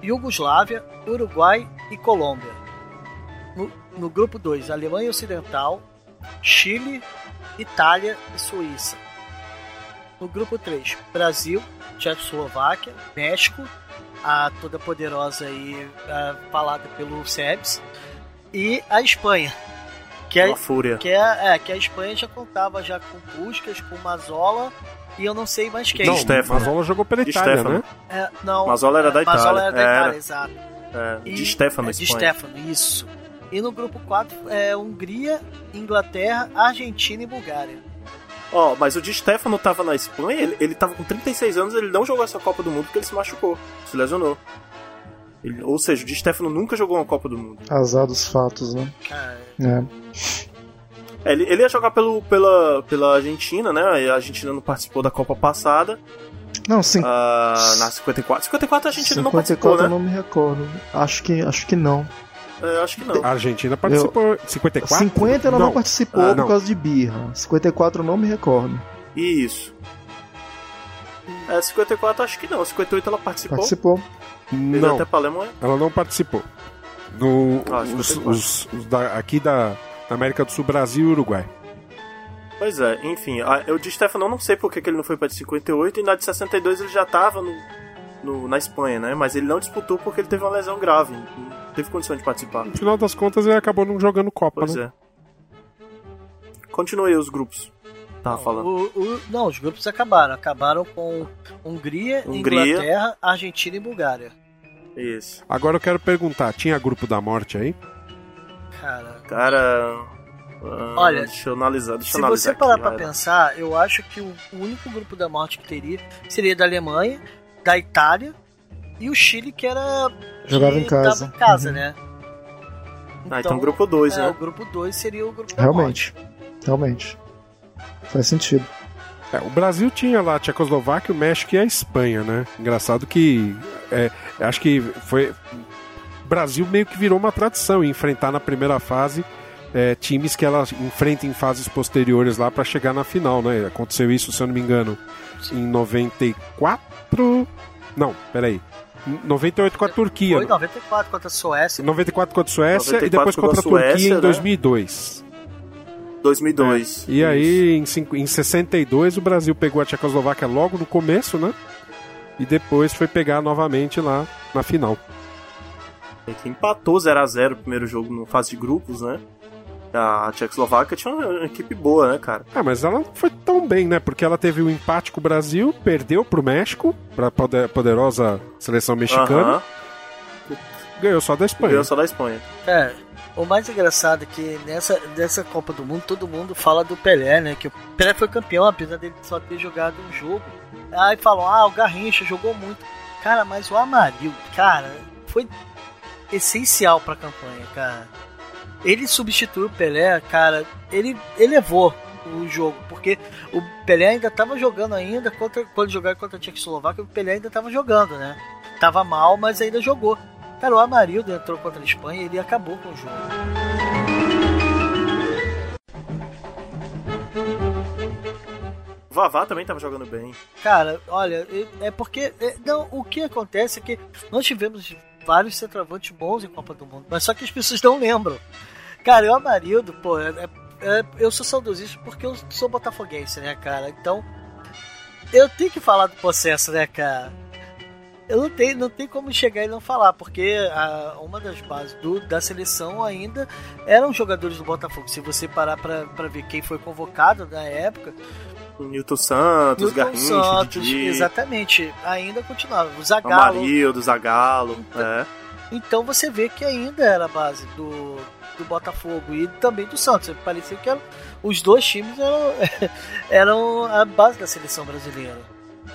C: Iugoslávia, Uruguai e Colômbia. No, no grupo 2, Alemanha Ocidental, Chile, Itália e Suíça. No grupo 3, Brasil, Tchecoslováquia, México, a toda poderosa e ah, falada pelo SEBS, e a Espanha. Que é,
D: Uma fúria.
C: que, é, é, que a Espanha já contava já com Puskas, com Mazola e eu não sei mais quem.
F: Não,
D: Stefano.
F: Mazola jogou pela Itália,
D: Stefano.
F: né?
C: É, não,
D: Mazola era da
C: é, Mazola
D: Itália.
C: era da
D: Era.
C: Itália, exato.
D: É,
C: E-
D: de Stefano,
C: é, de. Stefano, isso. E no grupo 4 é Hungria, Inglaterra, Argentina e Bulgária.
D: Ó, mas o Di Stefano tava na Espanha, ele, ele tava com 36 anos, ele não jogou essa Copa do Mundo porque ele se machucou, se lesionou. Ele- ou seja, o Di Stefano nunca jogou uma Copa do Mundo.
G: Azar dos fatos, né?
C: Cara,
G: É.
D: É, ele, ele ia jogar pelo, pela, pela Argentina, né? A Argentina não participou da Copa passada,
G: Não, sim.
D: ah, na 54. 54 a Argentina não participou,
G: 54 eu
D: né?
G: não me recordo. Acho que, acho que não.
D: É, acho que não.
F: A Argentina participou. 54?
G: 50 ela não, participou
F: Ah,
G: por
F: não.
G: causa de birra. 54 eu não me recordo.
D: Isso. É, 54 acho que não. 58 ela participou.
G: Participou.
F: Não,
D: até
F: ela não participou. No,
D: Ah,
F: os,
D: 54.
F: os- os da- aqui da, América do Sul, Brasil e Uruguai.
D: Pois é, enfim. Eu de Stefano eu não sei porque que ele não foi pra de 58 e na de 62 ele já tava no, no- na Espanha, né? Mas ele não disputou porque ele teve uma lesão grave. Não teve condição de participar.
F: No final das contas, ele acabou não jogando Copa,
D: Pois
F: né?
D: é. Continue aí os grupos. Tava falando.
C: o- o- não, os grupos acabaram. Acabaram com Hungria,
D: Hungria.
C: Inglaterra, Argentina e Bulgária.
D: Isso.
F: Agora eu quero perguntar, tinha grupo da morte aí?
C: Cara,
D: Cara. ah,
C: Olha,
D: deixa eu analisar. Deixa
C: se
D: eu analisar
C: você parar
D: aqui,
C: pra
D: vai
C: pensar, eu acho que o, único grupo da morte que teria seria da Alemanha, da Itália e o Chile, que era.
G: Jogava
C: que
G: em casa.
C: em casa,
G: Uhum.
C: né?
D: Ah, então grupo 2,
C: é,
D: né?
C: O grupo 2 seria o grupo da
G: Realmente. Realmente. Faz sentido.
F: É, o Brasil tinha lá a Tchecoslováquia, o México e a Espanha, né? Engraçado que. É, acho que foi. O Brasil meio que virou uma tradição em enfrentar na primeira fase é, times que ela enfrenta em fases posteriores lá para chegar na final, né? Aconteceu isso, se eu não me engano, em 94. Não, peraí. Em 98 com a Turquia.
C: Foi 94 contra a Suécia.
F: 94 contra a Suécia
D: 94
F: e depois contra a Turquia
D: Suécia,
F: em
D: né?
F: 2002.
D: 2002.
F: E aí, em, em 62, o Brasil pegou a Tchecoslováquia logo no começo, né? E depois foi pegar novamente lá na final.
D: Que empatou 0x0 o primeiro jogo no fase de grupos, né? A Tchecoslováquia tinha uma equipe boa, né, cara?
F: Ah, mas ela não foi tão bem, né? Porque ela teve um empate com o Brasil, perdeu pro México, pra poder- poderosa seleção mexicana,
D: Aham.
F: ganhou só da Espanha.
D: Ganhou só da Espanha.
C: É, o mais engraçado é que nessa, nessa Copa do Mundo todo mundo fala do Pelé, né? Que o Pelé foi campeão, apesar dele só ter jogado um jogo. Aí falam, ah, o Garrincha jogou muito. Cara, mas o Amarildo, cara, foi essencial pra campanha, cara. Ele substituiu o Pelé, cara, ele elevou o jogo, porque o Pelé ainda tava jogando ainda, contra, quando jogaram contra a Tchecoslováquia, o Pelé ainda tava jogando, né? Tava mal, mas ainda jogou. Cara, o Amarildo entrou contra a Espanha e ele acabou com o jogo.
D: Vavá também tava jogando bem.
C: Cara, olha, é porque. é, Não, o que acontece é que nós tivemos vários centroavantes bons em Copa do Mundo, mas só que as pessoas não lembram. Cara, o Amarildo, pô, é- é- é- eu sou saudosista porque eu sou botafoguense, né, cara? Então, eu tenho que falar do processo, né, cara? Eu não tenho, não tem como chegar e não falar, porque a- uma das bases do- da seleção ainda eram jogadores do Botafogo. Se você parar pra ver quem foi convocado na época,
D: O Newton Santos,
C: Newton
D: Garrincha,
C: Santos,
D: Didi,
C: exatamente, ainda continuava. O Zagallo.
D: Amarildo, Zagalo. É.
C: Então você vê que ainda era a base do, do Botafogo e também do Santos. Parecia que eram, os dois times eram, eram a base da seleção brasileira.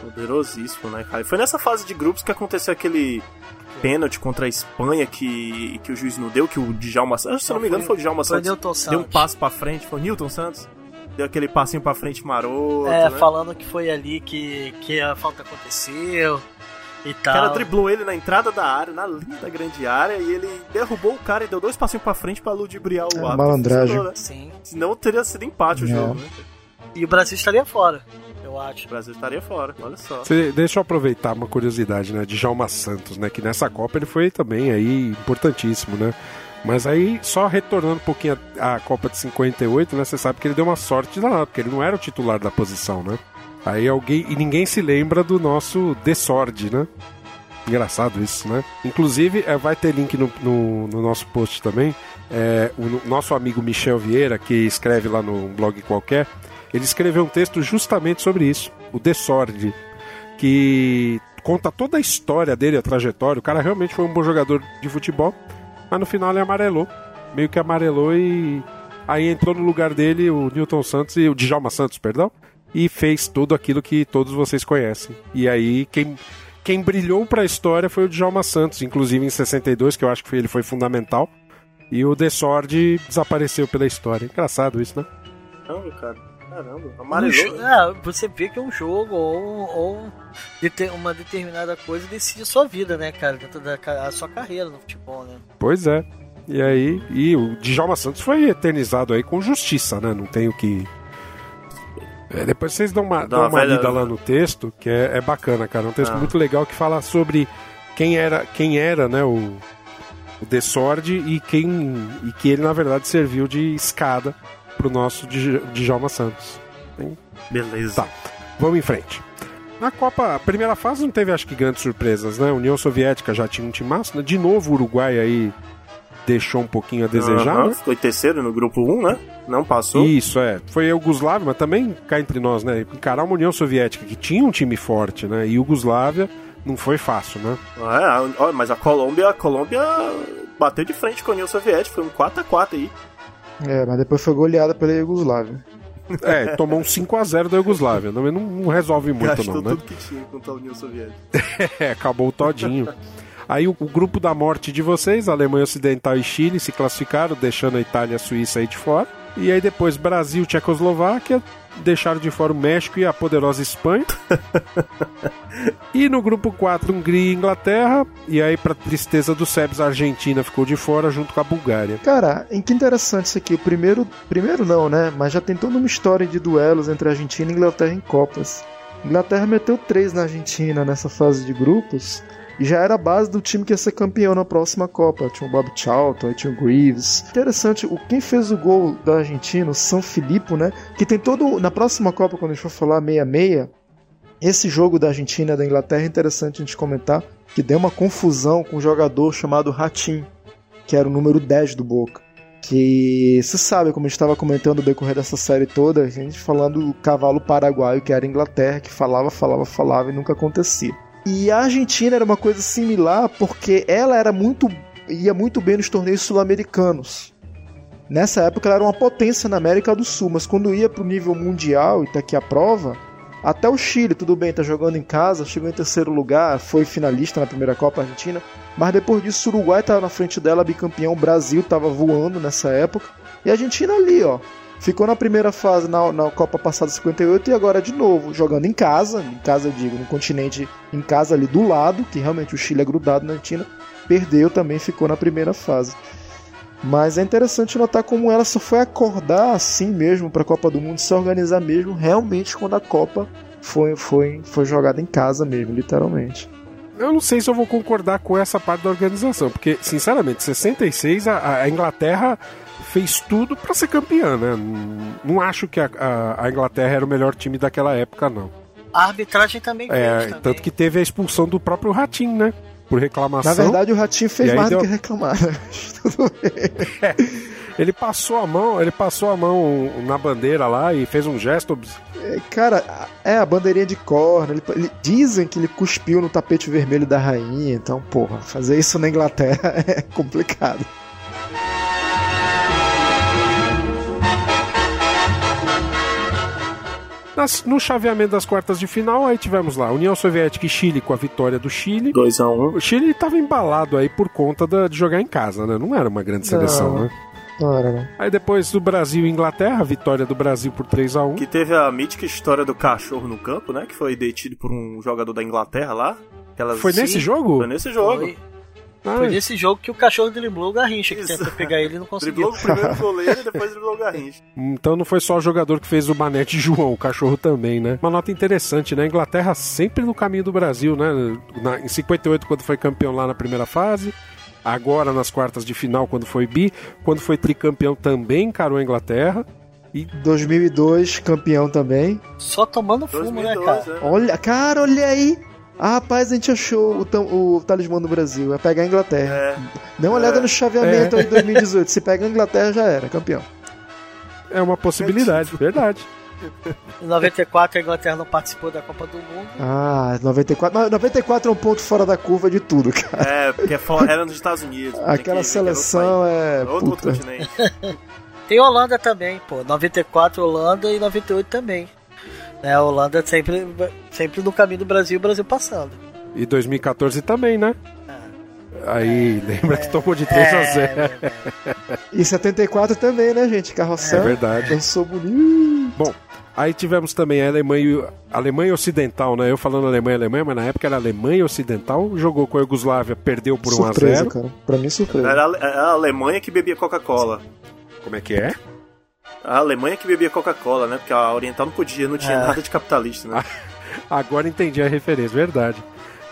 D: Poderosíssimo, né, cara? E foi nessa fase de grupos que aconteceu aquele pênalti contra a Espanha que, que o juiz não deu, que o Djalma Santos, se eu não me engano, foi o Djalma
C: Foi
D: Santos.
C: Newton
D: Deu um
C: Santos.
D: passo pra frente, foi o Newton Santos? Deu aquele passinho pra frente maroto,
C: É,
D: né?
C: falando que foi ali que, que a falta aconteceu e
D: O
C: tal.
D: cara driblou ele na entrada da área, na linha da grande área, e ele derrubou o cara e deu dois passinhos pra frente pra ludibriar o
G: É,
D: árbitro.
G: malandragem.
D: Funcionou, né?
C: Sim.
D: Senão teria sido empate o
G: É.
D: jogo, né?
C: E o Brasil estaria fora, eu acho.
D: O Brasil estaria fora, olha só.
F: Cê- deixa eu aproveitar uma curiosidade, né? De Djalma Santos, né? Que nessa Copa ele foi também aí importantíssimo, né? Mas aí, só retornando um pouquinho a, a Copa de 58, né? Você sabe que ele deu uma sorte danada, porque ele não era o titular da posição, né? Aí alguém. E ninguém se lembra do nosso Desord, né? Engraçado isso, né? Inclusive, é, vai ter link no, no, no nosso post também. É, o no- nosso amigo Michel Vieira, que escreve lá no blog qualquer, ele escreveu um texto justamente sobre isso, o Desord, que conta toda a história dele, a trajetória. O cara realmente foi um bom jogador de futebol, mas no final ele amarelou. Meio que amarelou e aí entrou no lugar dele o Newton Santos e o Djalma Santos, perdão, e fez tudo aquilo que todos vocês conhecem. E aí quem quem brilhou pra história foi o Djalma Santos, inclusive em 62, que eu acho que foi- ele foi fundamental. E o Desord desapareceu pela história. Engraçado isso, né?
D: Caramba, cara. Caramba,
C: Um
D: amarelou.
C: é, você vê que um jogo ou, ou uma determinada coisa decide a sua vida, né, cara? Dentro da a sua carreira no futebol, né?
F: Pois é. E aí, e o Djalma Santos foi eternizado aí com justiça, né? Não tem o que. É, depois vocês dão uma, dão
D: uma
F: uma
D: velha-
F: lida lá no texto, que é, é bacana, cara. É um texto
D: Ah.
F: muito legal que fala sobre quem era, quem era né, o, o Desord e quem. E que ele, na verdade, serviu de escada pro nosso Dj- Djalma Santos.
D: Beleza.
F: Tá, vamos em frente. Na Copa, a primeira fase não teve, acho que, grandes surpresas, né? A União Soviética já tinha um timaço, né? De novo, o Uruguai aí deixou um pouquinho a desejar,
D: Aham,
F: né?
D: Em terceiro no grupo 1, né? Não passou.
F: Isso, é. Foi a Iugoslávia, mas também cá entre nós, né? Encarar uma União Soviética que tinha um time forte, né? E Iugoslávia não foi fácil, né?
D: É, mas a Colômbia, a Colômbia bateu de frente com a União Soviética, foi um 4x4 aí.
G: É, mas depois foi goleada pela Iugoslávia.
F: É, tomou um 5x0 da Iugoslávia. Não, não, não resolve muito,
D: Gastou
F: não, né?
D: tudo que tinha contra a União Soviética.
F: É, acabou todinho. Aí o, o grupo da morte de vocês, Alemanha Ocidental e Chile, se classificaram, deixando a Itália e a Suíça aí de fora. E aí depois Brasil, Tchecoslováquia, deixaram de fora o México e a poderosa Espanha. e no grupo 4, Hungria e Inglaterra. E aí, pra tristeza dos Sebs, a Argentina ficou de fora junto com a Bulgária.
G: Cara, em que interessante isso aqui. O primeiro, primeiro não, né? Mas já tem toda uma história de duelos entre Argentina e Inglaterra em Copas. Inglaterra meteu três na Argentina nessa fase de grupos e já era a base do time que ia ser campeão na próxima Copa. Tinha o Bob Charlton, tinha o Greaves. Interessante, o quem fez o gol da Argentina, o São Filippo, né? Que tem todo na próxima Copa quando a gente for falar 66, esse jogo da Argentina da Inglaterra é interessante a gente comentar, que deu uma confusão com um jogador chamado Ratim, que era o número 10 do Boca. Que você sabe, como a gente estava comentando no decorrer dessa série toda, a gente falando do cavalo paraguaio que era a Inglaterra, que falava, falava, falava e nunca acontecia. E a Argentina era uma coisa similar porque ela era muito ia muito bem nos torneios sul-americanos. Nessa época ela era uma potência na América do Sul, mas quando ia para o nível mundial e tá aqui a prova, até o Chile, tudo bem, tá jogando em casa, chegou em terceiro lugar, foi finalista na primeira Copa Argentina, mas depois disso o Uruguai tava na frente dela, bicampeão, o Brasil tava voando nessa época, e a Argentina ali, ó, ficou na primeira fase na, na Copa passada 58 e agora de novo, jogando em casa, em casa eu digo, no continente, em casa ali do lado, que realmente o Chile é grudado na Argentina, perdeu também, ficou na primeira fase. Mas é interessante notar como ela só foi acordar assim mesmo para a Copa do Mundo, se organizar mesmo realmente quando a Copa foi, foi, foi jogada em casa mesmo, literalmente.
F: Eu não sei se eu vou concordar com essa parte da organização, porque, sinceramente, 66 a, a Inglaterra fez tudo para ser campeã, né? Não, acho que a, a, a, Inglaterra era o melhor time daquela época, não.
C: A arbitragem também
F: é,
C: fez. Também.
F: Tanto que teve a expulsão do próprio Ratinho, né? Por reclamação.
G: Na verdade, o Ratinho fez mais deu... do que reclamar. Né?
F: é, ele passou a mão, ele passou a mão na bandeira lá e fez um gesto.
G: É, cara, é a bandeirinha de corno. Ele, ele, dizem que ele cuspiu no tapete vermelho da rainha. Então, porra, fazer isso na Inglaterra é complicado.
F: Nas, no chaveamento das quartas de final, aí tivemos lá União Soviética e Chile com a vitória do Chile.
D: 2x1. Um.
F: O Chile estava embalado aí por conta da, de jogar em casa, né? Não era uma grande seleção,
G: não.
F: né?
G: Não era, não.
F: Aí depois do Brasil e Inglaterra, a vitória do Brasil por 3 a 1
D: Que teve a mítica história do cachorro no campo, né? Que foi detido por um jogador da Inglaterra lá. Aquelas...
F: Foi nesse jogo?
D: Foi nesse jogo.
C: Foi. Foi nesse jogo que o cachorro driblou o Garrincha, que tentou pegar ele e não conseguiu.
D: driblou o primeiro goleiro e depois driblou o Garrincha.
F: Então não foi só o jogador que fez o Manete João, o cachorro também, né? Uma nota interessante, né? A Inglaterra sempre no caminho do Brasil, né? Na, em 58, quando foi campeão lá na primeira fase. Agora nas quartas de final, quando foi bi. Quando foi tricampeão também encarou a Inglaterra.
G: E 2002, campeão também.
C: Só tomando fumo, 2002, né, cara?
G: É. Olha, cara, olha aí. Ah, rapaz, a gente achou o, tam, o talismã do Brasil. É pegar a Inglaterra.
D: É.
G: Dá uma olhada
D: É.
G: no chaveamento
F: É.
G: aí de 2018. Se pega a Inglaterra, já era, campeão.
F: É uma possibilidade, verdade.
C: Em 94 a Inglaterra não participou da Copa do Mundo.
G: Ah, 94. Mas 94 é um ponto fora da curva de tudo, cara.
D: É, porque é fora- era nos Estados Unidos.
G: Aquela
D: que-
G: seleção é.
D: Outro, outro
G: Puta.
D: continente.
C: Tem Holanda também, pô. 94 Holanda e 98 também. Né, a Holanda sempre, sempre no caminho do Brasil e o Brasil passando.
F: E 2014 também, né? Aí, lembra que tomou de 3 a 0
C: É,
G: E 74 também, né, gente? Carrossel.
F: É verdade.
G: Dançou bonito.
F: Bom, aí tivemos também a Alemanha, a Alemanha Ocidental, né? Eu falando Alemanha, Alemanha, mas na época era Alemanha Ocidental, jogou com a Iugoslávia, perdeu por 1 a
G: surpresa,
F: 0
G: cara. Pra mim, surpresa.
D: Era a Alemanha que bebia Coca-Cola.
F: Como é que é?
D: A Alemanha que bebia Coca-Cola, né? Porque a Oriental não podia, não tinha
C: É.
D: nada de capitalista, né?
F: Agora entendi a referência, verdade.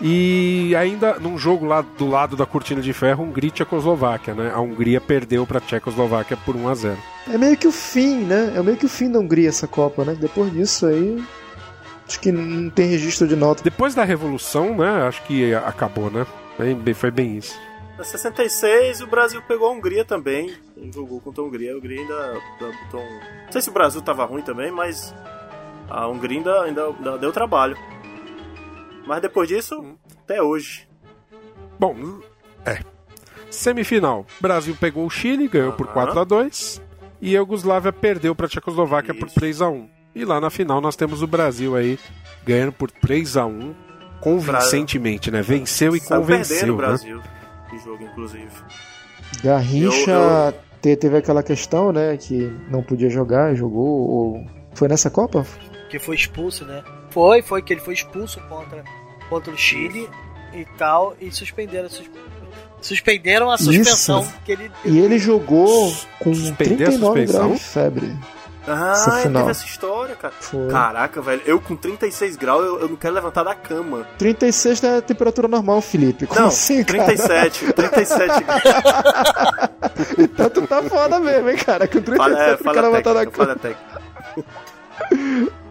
F: E ainda num jogo lá do lado da cortina de ferro, Hungria e Tchecoslováquia, né? A Hungria perdeu pra Tchecoslováquia por 1 a 0
G: É meio que o fim, né? É meio que o fim da Hungria essa Copa, né? Depois disso aí. Acho que não tem registro de nota.
F: Depois da Revolução, né? Acho que acabou, né? Foi bem isso.
D: Em 66, o Brasil pegou a Hungria também. Jogou contra a Hungria. A Hungria ainda, botou um... Não sei se o Brasil tava ruim também, mas a Hungria ainda, ainda, ainda deu trabalho. Mas depois disso, até hoje.
F: Bom, é. Semifinal. Brasil pegou o Chile, ganhou por
D: Aham.
F: 4 a 2 E a Iugoslávia perdeu pra Tchecoslováquia por
D: Isso.
F: 3 a 1 E lá na final nós temos o Brasil aí ganhando por 3 a 1 convincentemente, né? Venceu e
D: Saiu perdendo
F: convenceu,
D: o
F: né?
D: Brasil. O jogo, inclusive.
G: Garrincha
D: Eu-
G: te- teve aquela questão, né? Que não podia jogar, jogou. Ou... Foi nessa Copa?
C: Que foi expulso, né? Foi, foi que ele foi expulso contra, contra o Chile e tal. E suspenderam suspenderam a suspensão
G: Isso.
C: que ele.
G: E ele jogou com
F: Suspender a
G: 39
F: suspensão?
G: graus de febre.
D: Ah,
G: Essa
D: é,
G: final.
D: teve essa história, cara.
G: Foi.
D: Caraca, velho. Eu com 36 graus, eu, eu não quero levantar da cama.
G: 36 é a temperatura normal, Felipe. Como
D: não,
G: assim, cara?
D: 37. 37 graus.
G: Então tu tá foda mesmo, hein, cara? Com 37
D: Fala, é,
G: o cara
D: fala
G: vai estar na
D: técnica, fala
G: cama.
D: técnica.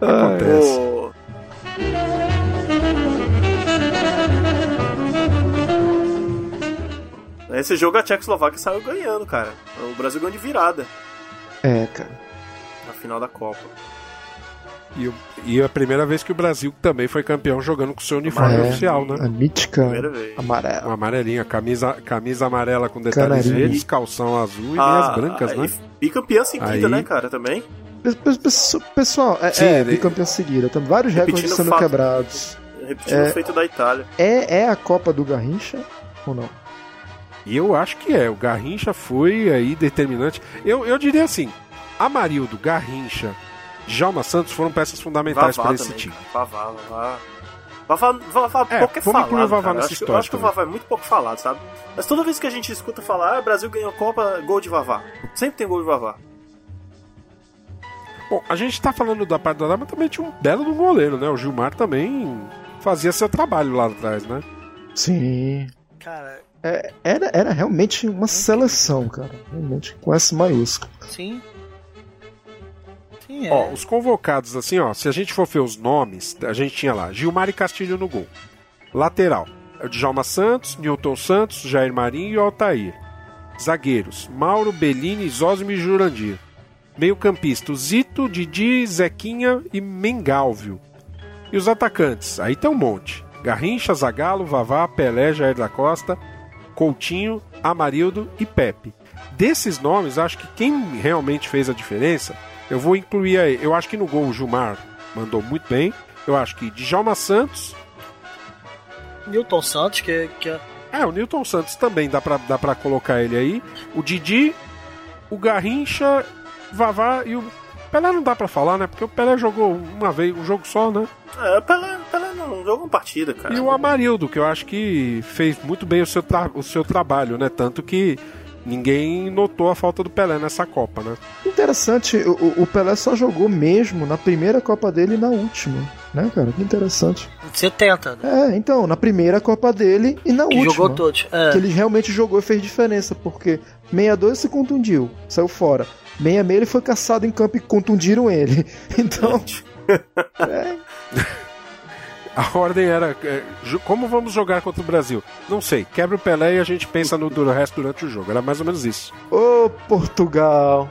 F: Acontece.
D: Nesse jogo a Tchecoslováquia saiu ganhando, cara. O Brasil ganhou de virada
G: É, cara.
D: Na final da Copa.
F: E, o- e a primeira vez que o Brasil também foi campeão jogando com o seu uniforme
G: É,
F: oficial, né?
G: A mítica
D: Primeira vez.
G: amarela.
F: Uma amarelinha, camisa, camisa amarela com detalhes
G: Canarinho.
F: verdes, calção azul e
D: Ah,
F: meias brancas, né?
D: E, e campeã seguida,
F: Aí-
D: né, cara, também.
G: Pe- pe- pe- Pessoal, é,
F: Sim,
G: é bicampeão seguida. Tem vários recordes sendo
D: fato.
G: quebrados.
D: Repetindo
G: É.
D: o feito da Itália.
G: É, é a Copa do Garrincha ou não?
F: E eu acho que é. O Garrincha foi aí determinante. Eu, eu diria assim: Amarildo, Garrincha, Djalma Santos foram peças fundamentais para esse
D: também,
F: time.
D: cara. Vavá, Vavá. Vavá, Vavá
F: É,
D: pouco é
F: vamos incluir o
D: falado,
F: Vavá
D: cara.
F: Nessa
D: acho, que- eu
F: história
D: acho que o. Vavá é muito pouco falado, sabe? Mas toda vez que a gente escuta falar, ah, Brasil ganhou Copa, gol de Vavá. Sempre tem gol de Vavá.
F: Bom, a gente tá falando da parte da mas também tinha um belo do goleiro, né? O Gilmar também fazia seu trabalho lá atrás, né?
G: Sim.
C: Cara,
G: É, era, era realmente uma seleção, cara. Realmente, com S maiúsculo.
C: sim. Sim, é.
F: Ó, os convocados, assim, ó, se a gente for ver os nomes, a gente tinha lá Gilmar e Castilho no gol. Lateral, Djalma Santos, Newton Santos, Jair Marinho e Altair. Zagueiros, Mauro, Bellini, Zósimo e Jurandir. Meio campista, Zito, Didi, Zequinha e Mengalvio. E os atacantes, aí tem um monte. Garrincha, Zagalo, Vavá, Pelé, Jair da Costa, Coutinho, Amarildo e Pepe. Desses nomes, acho que quem realmente fez a diferença, eu vou incluir aí. Eu acho que no gol o Gilmar mandou muito bem. Eu acho que Djalma Santos.
C: Newton Santos, que, que é.
F: É, o Newton Santos também dá pra, dá pra colocar ele aí. O Didi, o Garrincha, Vavá e o. Pelé não dá pra falar, né? Porque o Pelé jogou uma vez, um jogo só, né?
D: É, Pelé, Pelé não jogou uma partida, cara.
F: E o Amarildo, que eu acho que fez muito bem o seu, tra- o seu trabalho, né? Tanto que ninguém notou a falta do Pelé nessa Copa, né?
G: Interessante, o, o- Pelé só jogou mesmo na primeira Copa dele e na última. Né, cara? Que interessante.
C: 70, né?
G: É, então, na primeira Copa dele e na
C: Que
G: última.
C: jogou todos. É.
G: Que ele realmente jogou e fez diferença, porque 62 se contundiu, saiu fora. 66 ele foi caçado em campo e contundiram ele. Então, é,
F: A ordem era: é, como vamos jogar contra o Brasil? Não sei, quebra o Pelé e a gente pensa no resto durante o jogo. Era mais ou menos isso.
G: ô Portugal.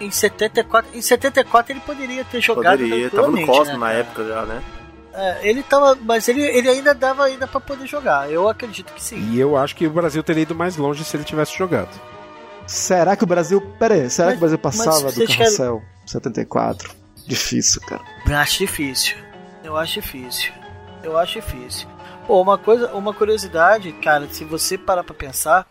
C: Em 74, em 74 ele poderia ter jogado
D: Poderia, tava no Cosmo
C: né,
D: na época já, né?
C: É, ele tava, mas ele, ele ainda dava ainda para poder jogar. Eu acredito que sim.
F: E eu acho que o Brasil teria ido mais longe se ele tivesse jogado.
G: Será que o Brasil. Pera aí, será
C: Mas-
G: que o Brasil passava do
C: vocês querem-
G: Carrossel 74? Difícil, cara.
C: Eu acho difícil. Eu acho difícil. Eu acho difícil. Pô, uma coisa, uma curiosidade, cara, se você parar pra pensar,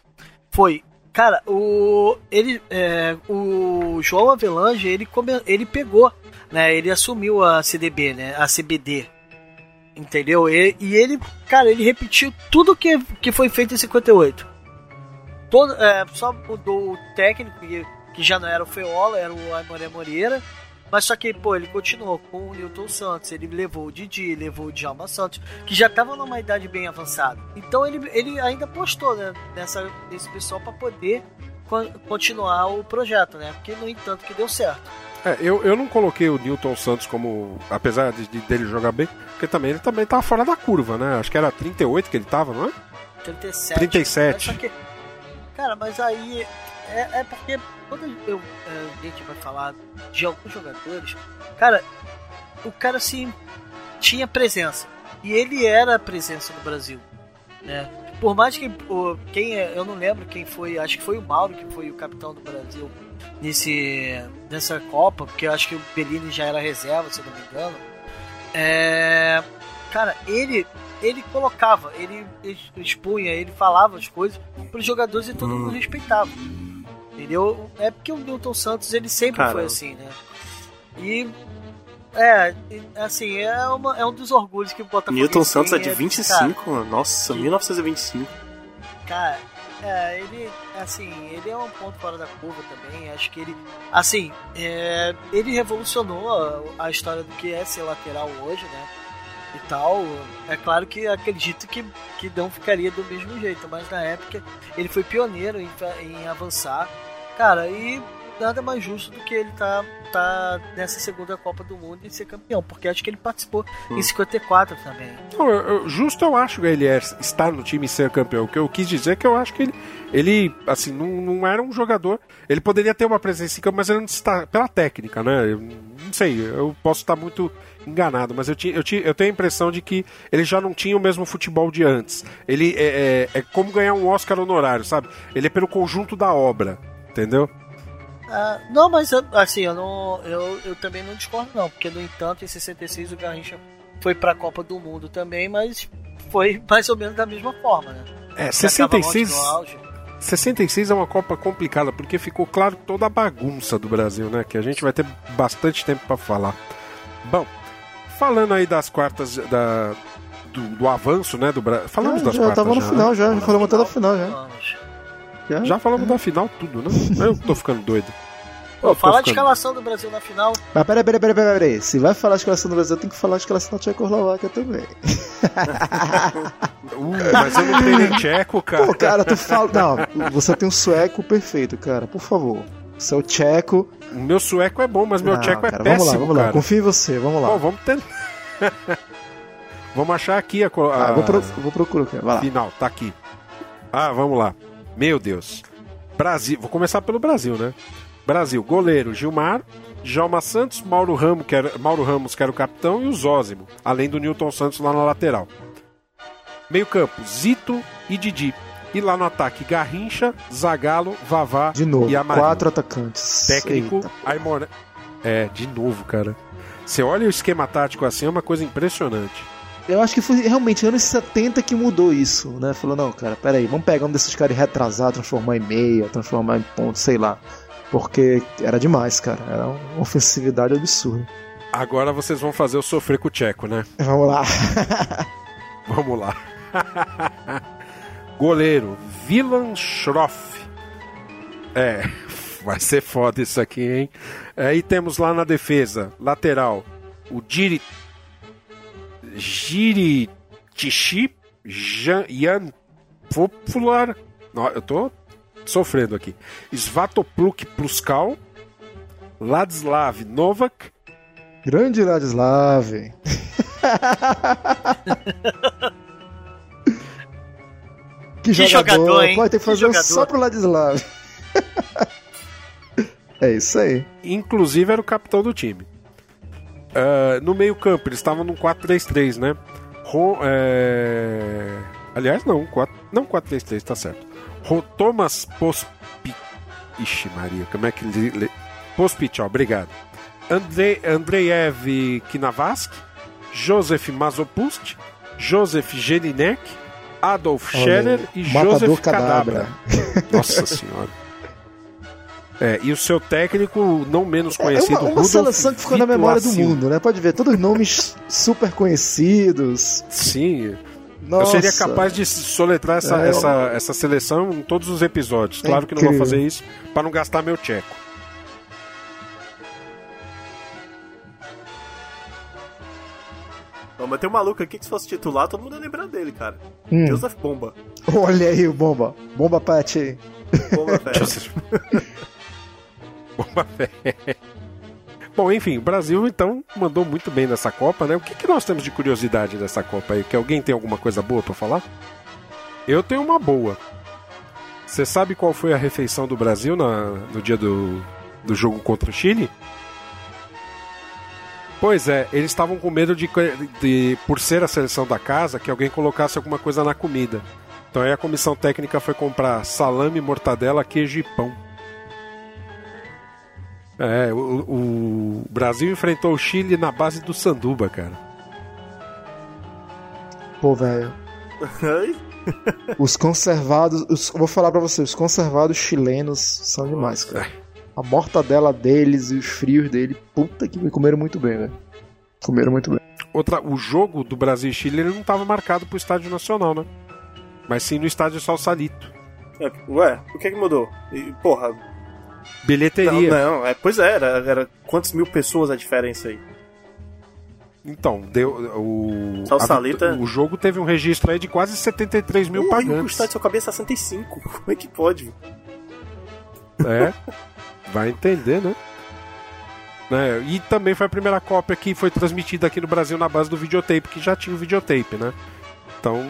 C: foi, cara, o ele, é, o João Avelange, ele come, ele pegou, né? Ele assumiu a CDB, né? A CBD. Entendeu? E, e ele, cara, ele repetiu tudo que, que foi feito em 58. Todo, é, só mudou o técnico, que, que já não era o Feola, era o Aimoré Moreira. Mas só que, pô, ele continuou com o Newton Santos, ele levou o Didi, levou o Djalma Santos, que já tava numa idade bem avançada. Então ele, ele ainda postou né, nessa, nesse pessoal para poder con- continuar o projeto, né? Porque, no entanto, que deu certo.
F: É, eu, eu não coloquei o Newton Santos como. Apesar de, de- dele jogar bem, porque também ele também tava fora da curva, né? Acho que era 38 que ele tava, não é?
C: 37.
F: 37.
C: Mas que, cara, mas aí é, é porque quando eu, a gente vai falar de alguns jogadores, cara, o cara assim tinha presença. E ele era a presença do Brasil, né? Por mais que quem é, eu não lembro quem foi, acho que foi o Mauro que foi o capitão do Brasil nesse nessa Copa, porque eu acho que o Bellini já era reserva, se eu não me engano. É, cara, ele ele colocava, ele ex- expunha, ele falava as coisas para os jogadores e todo mundo respeitava. Entendeu? É porque o Newton Santos ele sempre
D: Cara.
C: foi assim, né? E é, assim, é, uma, é um dos orgulhos que o Botafogo
D: Newton Santos é de
C: cara,
D: 25, mano. Nossa, 1925.
C: Cara, é, ele, assim, ele é um ponto fora da curva também. Acho que ele, assim, é, ele revolucionou a, a história do que é ser lateral hoje, né? E tal. É claro que acredito que, que não ficaria do mesmo jeito, mas na época ele foi pioneiro em, em avançar. Cara, e nada mais justo do que ele tá, tá nessa segunda Copa do Mundo e ser campeão, porque acho que ele participou em 54 também.
F: Não, eu- eu- justo eu acho que ele é, estar no time e ser campeão. O que eu quis dizer é que eu acho que ele, ele assim, não, não era um jogador. Ele poderia ter uma presença em campo, mas ele não está. Pela técnica, né? Eu não sei, eu posso estar muito enganado, mas eu, tinha, eu, tinha, eu tenho a impressão de que ele já não tinha o mesmo futebol de antes. Ele é, é, é como ganhar um Oscar honorário, sabe? Ele é pelo conjunto da obra, entendeu?
C: Ah, não, mas assim, eu, não, eu, eu também não discordo, não, porque no entanto, em 66 o Garrincha foi pra Copa do Mundo também, mas foi mais ou menos da mesma forma, né?
F: É,
C: Já tava longe
F: 66.
C: do auge.
F: 66 é uma Copa complicada, porque ficou claro toda a bagunça do Brasil, né? Que a gente vai ter bastante tempo para falar. Bom, falando aí das quartas da, do, do avanço, né? Do Brasil. Falamos
G: Ah,
F: das
G: já
F: quartas.
G: tava no
F: já,
G: final,
F: né?
G: já. Já falamos até da final, já.
C: Vamos.
G: Já?
F: Já falamos da final tudo, né? Eu tô ficando doido.
C: Pô, falar de escalação do Brasil na final,
G: Mas peraí, peraí, peraí, peraí, peraí. Se vai falar de escalação do Brasil, tem que falar de escalação da Tchecoslováquia também.
F: Uh, mas eu não treinei tcheco, cara.
G: Pô, cara, tu fala. Não, você tem um sueco perfeito, cara. Por favor. Seu tcheco.
F: O meu sueco é bom, mas meu
G: Não,
F: tcheco é
G: cara,
F: péssimo,
G: Vamos lá, vamos lá.
F: cara.
G: Confio em você, vamos lá.
F: Bom, vamos tentar. vamos achar aqui a, co- a
G: Ah, vou, pro, vou procurar aqui. Vai lá.
F: final, tá aqui. Ah, vamos lá. Meu Deus. Brasil, vou começar pelo Brasil, né? Brasil, goleiro Gilmar, Djalma Santos, Mauro Ramos, que era, Mauro Ramos, que era o capitão, e o Zózimo, além do Newton Santos lá na lateral. Meio campo, Zito e Didi. E lá no ataque, Garrincha, Zagalo, Vavá
G: De novo,
F: e
G: quatro atacantes.
F: Técnico,
G: Eita.
F: Aimoré. É, de novo, cara. Você olha o esquema tático assim, é uma coisa impressionante.
G: Eu acho que foi realmente anos 70 que mudou isso, né? Falou, não, cara, peraí, vamos pegar um desses caras e retrasar, transformar em meia, transformar em ponto, sei lá. Porque era demais, cara. Era uma ofensividade absurda.
F: Agora vocês vão fazer eu sofrer com o Tcheco, né?
G: Vamos lá.
F: Vamos lá. Goleiro, Vilan Schroff. É, vai ser foda isso aqui, hein? Aí temos lá na defesa, lateral, o Giri... Giri... Tishi... Jan... Jan... Popular... Não, eu tô sofrendo aqui. Svatopluk Pluskal, Ladislav Novak,
G: Grande Ladislav. que,
C: Que
G: jogador,
C: jogador, hein?
G: Pode ter que
C: Que
G: fazer
C: jogador.
G: só pro Ladislav. é isso aí.
F: inclusive era o capitão do time. Ah, no meio-campo, eles estavam num 4-3-3, né? Ro- é... Aliás, não, 4... não 4-3-3, tá certo. Ro- Thomas Pospi... Ixi, Maria, como é que ele. le- Pospichal, obrigado. Andrei, Andreev Kinavask, Joseph Mazopust, Joseph Jelinek, Adolf
G: Olha
F: Scherer
G: aí,
F: e Joseph
G: Cadabra.
F: Cadabra. Nossa senhora. É, e o seu técnico não menos
G: É
F: conhecido,
G: uma, uma
F: Rudolf
G: seleção que ficou na memória do mundo, né? Pode ver, todos nomes super conhecidos.
F: Sim,
G: Nossa.
F: eu seria capaz de soletrar essa,
G: É.
F: essa, essa seleção em todos os episódios. Claro que não vou fazer isso para não gastar meu tcheco.
D: Não, mas tem um maluco aqui que se fosse titular, todo mundo ia lembrar dele, cara.
G: Hum.
D: Joseph Bomba.
G: Olha aí o Bomba. Bomba Pet.
D: Bomba, velho.
F: Bomba Fett. Bom, enfim, o Brasil então mandou muito bem nessa Copa, né? O que, que nós temos de curiosidade dessa Copa aí? Que alguém tem alguma coisa boa pra falar? Eu tenho uma boa. Você sabe qual foi a refeição do Brasil na- no dia do, do jogo contra o Chile? Pois é, eles estavam com medo de, de, por ser a seleção da casa, que alguém colocasse alguma coisa na comida. Então aí a comissão técnica foi comprar salame, mortadela, queijo e pão. É, o, o Brasil enfrentou o Chile na base do Sanduba, cara.
G: Pô, velho. Os conservados. Os, vou falar pra você, os conservados chilenos são demais, cara. A mortadela deles e os frios dele, puta que me comeram muito bem, velho. Comeram muito bem.
F: Outra, o jogo do Brasil e Chile ele não estava marcado pro Estádio Nacional, né? Mas sim no Estádio Salsalito.
D: É, Ué, o que é que mudou? E, porra.
F: Bilheteria.
D: Não, não, é, pois é, era, era quantas mil pessoas a diferença aí?
F: Então, deu o
D: Salsalita?
F: a- o jogo teve um registro aí de quase 73 mil
D: Ui, O
F: pagantes.
D: estádio só cabia 65. Como é que pode?
F: É. vai entender, né? né? E também foi a primeira cópia que foi transmitida aqui no Brasil na base do videotape, que já tinha o videotape, né? Então,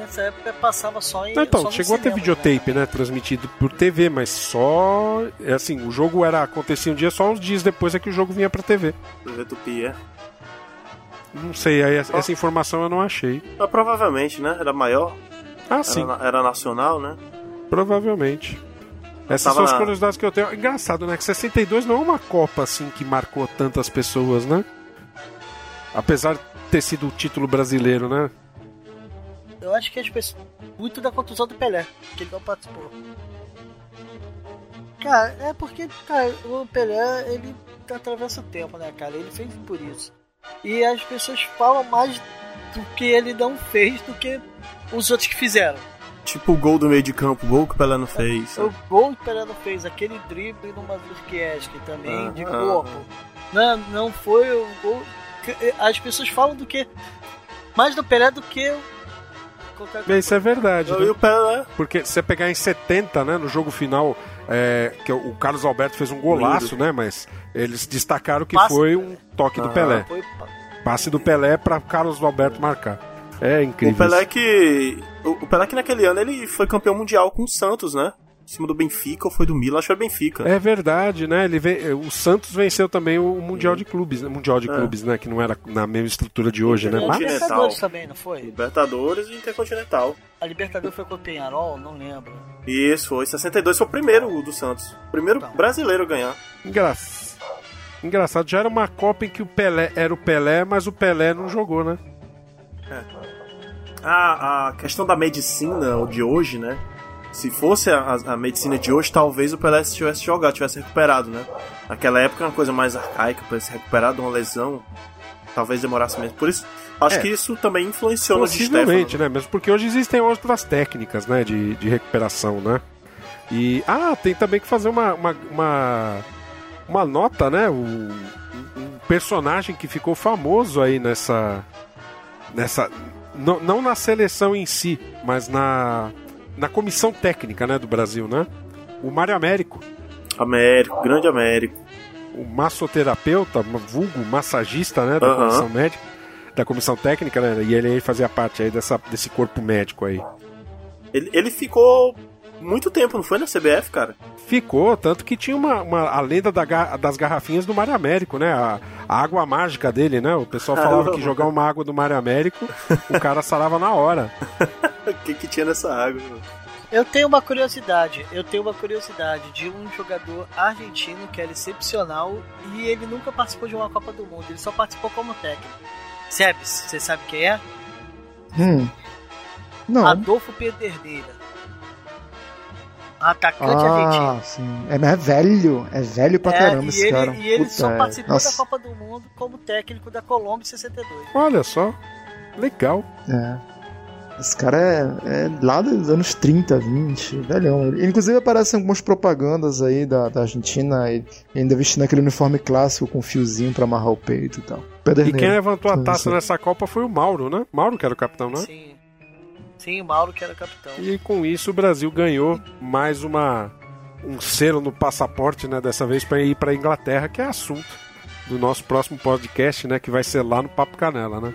C: Nessa época passava só em.
F: Não, então,
C: só no
F: chegou a ter
C: cinema,
F: videotape, né? Transmitido por TV, mas só. É assim, o jogo era acontecia um dia, só uns dias depois é que o jogo vinha pra TV.
D: TV Tupi, é.
F: Não sei, aí essa essa informação eu não achei.
D: Mas provavelmente, né? Era maior.
F: Ah, sim,
D: Era, na- era nacional, né?
F: provavelmente. Essas são as curiosidades que eu tenho. Engraçado, né? Que 62 não é uma Copa assim que marcou tantas pessoas, né? Apesar de ter sido o título brasileiro, né?
C: Eu acho que as pessoas. Muito da contusão do Pelé, que ele não participou. Cara, é porque, cara, o Pelé, ele atravessa o tempo, né, cara? Ele fez por isso. E as pessoas falam mais do que ele não fez do que os outros que fizeram.
D: Tipo o gol do meio de campo, o gol que o Pelé não fez.
C: O gol que o Pelé não fez, aquele drible no Mazurkiewicz também, de
D: Aham.
C: corpo. Não, não foi o gol. As pessoas falam do que. Mais do Pelé do que. Qualquer outra
F: Isso é verdade. Né?
D: o Pelé.
F: Porque se você pegar em 70, né, no jogo final, é, que o Carlos Alberto fez um golaço, né? Mas eles destacaram que
C: Passe
F: foi
C: do
F: um toque do
D: Aham.
F: Pelé.
C: Foi
F: Passe do Pelé para Carlos Alberto marcar. É incrível.
D: O Pelé
F: isso.
D: que. O o Pelé que naquele ano ele foi campeão mundial com o Santos, né? Em cima do Benfica ou foi do Milan? Acho que foi Benfica.
F: É verdade, né? Ele ve- O Santos venceu também o Mundial de Clubes, né? Mundial de
D: É.
F: Clubes, né? Que não era na mesma estrutura de hoje, né?
C: Libertadores também, não foi?
D: Libertadores e Intercontinental.
C: A Libertadores foi com o Penharol? Não lembro.
D: Isso, foi. 62 foi o primeiro do Santos. O primeiro
C: Tá.
D: brasileiro a ganhar.
F: engra... engraçado, já era uma Copa em que o Pelé era o Pelé, mas o Pelé não jogou, né?
D: A, a questão da medicina de hoje, né? Se fosse a, a medicina de hoje, talvez o Pelé tivesse jogado, tivesse recuperado, né? Naquela época, uma coisa mais arcaica para se recuperar de uma lesão, talvez demorasse mesmo. Por isso, acho
F: É.
D: que isso também influenciou no
F: Possivelmente,
D: Stefano.
F: né? Mesmo porque hoje existem outras técnicas, né? De, de recuperação, né? E. Ah, tem também que fazer uma. uma, uma, uma nota, né? O, um um personagem que ficou famoso aí nessa. Nessa. Não, não na seleção em si, mas na. Na comissão técnica, né, do Brasil, né? O Mário Américo,
D: Américo, grande Américo.
F: o massoterapeuta, vulgo massagista, né, da comissão médica, da comissão técnica, né? E ele fazia parte aí dessa, desse corpo médico aí.
D: Ele, ele ficou muito tempo, não foi na CBF, cara?
F: Ficou, tanto que tinha uma, uma- a lenda da das garrafinhas do Mário Américo, né? A, a água mágica dele, né? O pessoal falava que jogar uma água do Mário Américo, o cara sarava na hora.
D: O que, que tinha nessa água?
C: Eu tenho uma curiosidade. Eu tenho uma curiosidade de um jogador argentino que era excepcional e ele nunca participou de uma Copa do Mundo. Ele só participou como técnico. Sebes, você sabe quem é?
G: Hum. Não.
C: Adolfo Pederneira. Atacante argentino.
G: Ah, sim. É, é velho. É velho pra
C: É,
G: caramba
C: e
G: esse
C: ele,
G: cara.
C: e ele
G: Puta,
C: só
G: é.
C: participou
G: Nossa.
C: da Copa do Mundo como técnico da Colômbia em 62.
F: Olha só, legal.
G: É. Esse cara é, é lá dos anos 30, 20, velhão. Ele, inclusive aparecem algumas propagandas aí da, da Argentina, e ainda vestindo aquele uniforme clássico com fiozinho pra amarrar o peito e tal.
F: E
G: Pederneira.
F: quem levantou a taça nessa Copa foi o Mauro, né? Mauro que era o capitão, né?
C: Sim. Sim, o Mauro que era capitão.
F: E com isso o Brasil ganhou mais uma um selo no passaporte, né? Dessa vez para ir para Inglaterra, que é assunto do nosso próximo podcast, né? Que vai ser lá no Papo Canela, né?